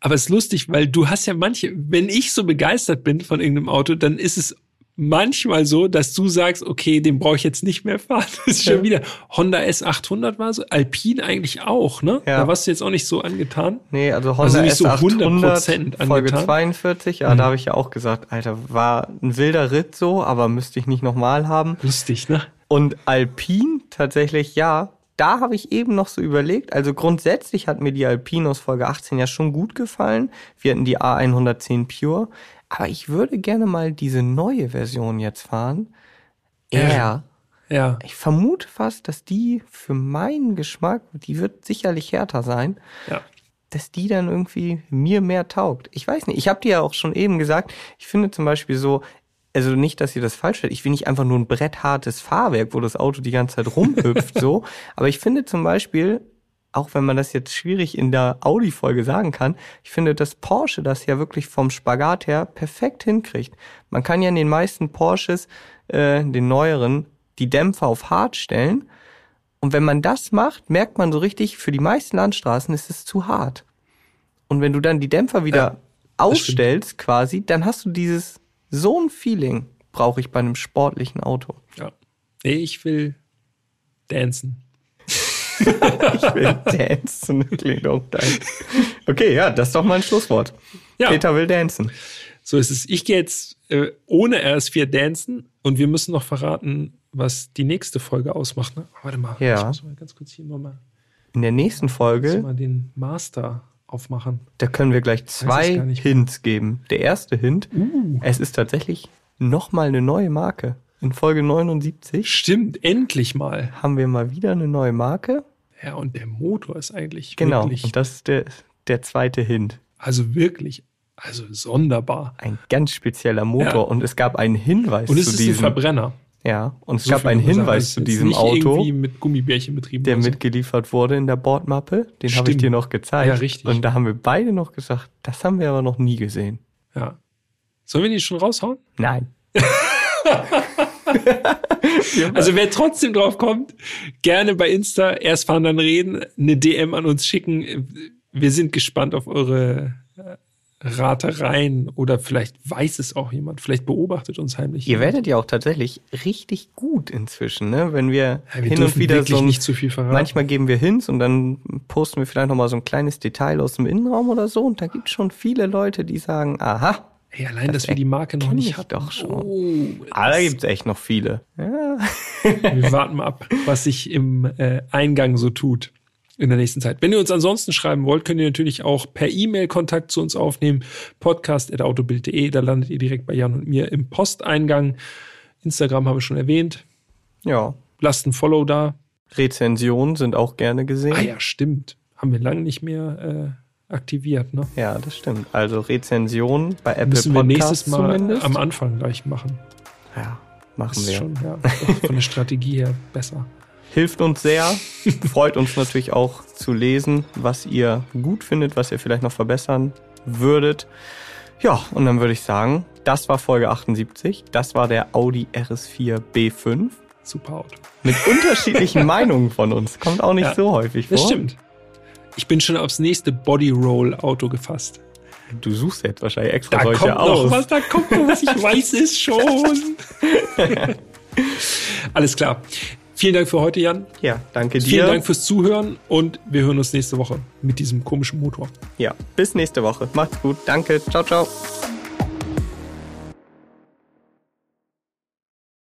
Aber es ist lustig, weil du hast ja manche, wenn ich so begeistert bin von irgendeinem Auto, dann ist es manchmal so, dass du sagst, okay, den brauche ich jetzt nicht mehr fahren. Das ist schon wieder Honda S800 war so, Alpine eigentlich auch, ne? Ja. Da warst du jetzt auch nicht so angetan. Nee, also Also Honda nicht so S800 100% Folge angetan? 42, ja, da habe ich ja auch gesagt, Alter, war ein wilder Ritt so, aber müsste ich nicht nochmal haben. Lustig, ne? Und Alpine tatsächlich, ja, da habe ich eben noch so überlegt. Also grundsätzlich hat mir die Alpine aus Folge 18 ja schon gut gefallen. Wir hatten die A110 Pure. Aber ich würde gerne mal diese neue Version jetzt fahren. R. R. Ja. Ich vermute fast, dass die für meinen Geschmack, die wird sicherlich härter sein, Ja. dass die dann irgendwie mir mehr taugt. Ich weiß nicht. Ich habe dir ja auch schon eben gesagt, ich finde zum Beispiel so, also nicht, dass ihr das falsch stellt, ich will nicht einfach nur ein bretthartes Fahrwerk, wo das Auto die ganze Zeit rumhüpft, so. Aber ich finde zum Beispiel, auch wenn man das jetzt schwierig in der Audi-Folge sagen kann, ich finde, dass Porsche das ja wirklich vom Spagat her perfekt hinkriegt. Man kann ja in den meisten Porsches, äh, den neueren, die Dämpfer auf hart stellen. Und wenn man das macht, merkt man so richtig, für die meisten Landstraßen ist es zu hart. Und wenn du dann die Dämpfer wieder Ja, ausstellst, quasi, dann hast du dieses, so ein Feeling brauche ich bei einem sportlichen Auto. ja. Nee, ich will dancen. Ich will dancen, klingt auch geil. Okay, ja, das ist doch mal ein Schlusswort. Ja. Peter will dancen. So ist es. Ich gehe jetzt äh, ohne RS4 dancen und wir müssen noch verraten, was die nächste Folge ausmacht. Ne? Warte mal, Ja. ich muss mal ganz kurz hier nochmal In der nächsten Folge, mal den Master aufmachen. da können wir gleich zwei. Hints geben. Der erste Hint, Uh. es ist tatsächlich nochmal eine neue Marke. In Folge 79 Stimmt, endlich mal. haben wir mal wieder eine neue Marke. Ja, und der Motor ist eigentlich Genau, wirklich, und das ist der, der zweite Hint. also wirklich, also sonderbar. Ein ganz spezieller Motor. Ja. Und es gab einen Hinweis Und es zu ist ein diesem. Verbrenner. Ja, und es So gab viel einen muss man sagen. Hinweis Es zu diesem nicht Auto, irgendwie mit Gummibärchen betrieben. der oder so. mitgeliefert wurde in der Bordmappe. Den habe ich dir noch gezeigt. Ja, richtig. Und da haben wir beide noch gesagt, das haben wir aber noch nie gesehen. Ja. Sollen wir die schon raushauen? Nein. Also wer trotzdem drauf kommt, gerne bei Insta erst fahren, dann reden, eine DM an uns schicken. Wir sind gespannt auf eure äh, Ratereien oder vielleicht weiß es auch jemand, vielleicht beobachtet uns heimlich. Ihr werdet ja auch tatsächlich richtig gut inzwischen, ne? Wenn wir, Ja, wir hin und wieder so nicht zu viel verraten. manchmal geben wir Hints und dann posten wir vielleicht noch mal so ein kleines Detail aus dem Innenraum oder so und da gibt es schon viele Leute, die sagen, aha, Ey, allein, dass Das wir die Marke noch nicht ich hatten. doch schon. Oh, ah, da gibt es echt noch viele. Ja. wir warten mal ab, was sich im äh, Eingang so tut in der nächsten Zeit. Wenn ihr uns ansonsten schreiben wollt, könnt ihr natürlich auch per E-Mail Kontakt zu uns aufnehmen. Podcast.autobild.de, da landet ihr direkt bei Jan und mir im Posteingang. Instagram haben wir schon erwähnt. ja. Lasst ein Follow da. Rezensionen sind auch gerne gesehen. Ah ja, stimmt. Haben wir lange nicht mehr äh, aktiviert, ne? Ja, das stimmt. Also Rezensionen bei Apple Müssen wir Podcasts nächstes Mal zumindest. am Anfang gleich machen. ja, Das machen ist wir. schon ja, von der Strategie her besser. Hilft uns sehr. Freut uns natürlich auch zu lesen, was ihr gut findet, was ihr vielleicht noch verbessern würdet. Ja, und dann würde ich sagen, das war Folge 78. Das war der Audi RS4 B5. Super Auto. Mit unterschiedlichen Meinungen von uns. Kommt auch nicht Ja, so häufig vor. Das stimmt. Ich bin schon aufs nächste Bodyroll-Auto gefasst. Du suchst jetzt wahrscheinlich extra Da solche kommt noch aus. was, da kommt noch was, ich weiß es schon. Alles klar. Vielen Dank für heute, Jan. Ja, danke dir. Vielen Dank fürs Zuhören und wir hören uns nächste Woche mit diesem komischen Motor. Ja, bis nächste Woche. Macht's gut. Danke. Ciao, ciao.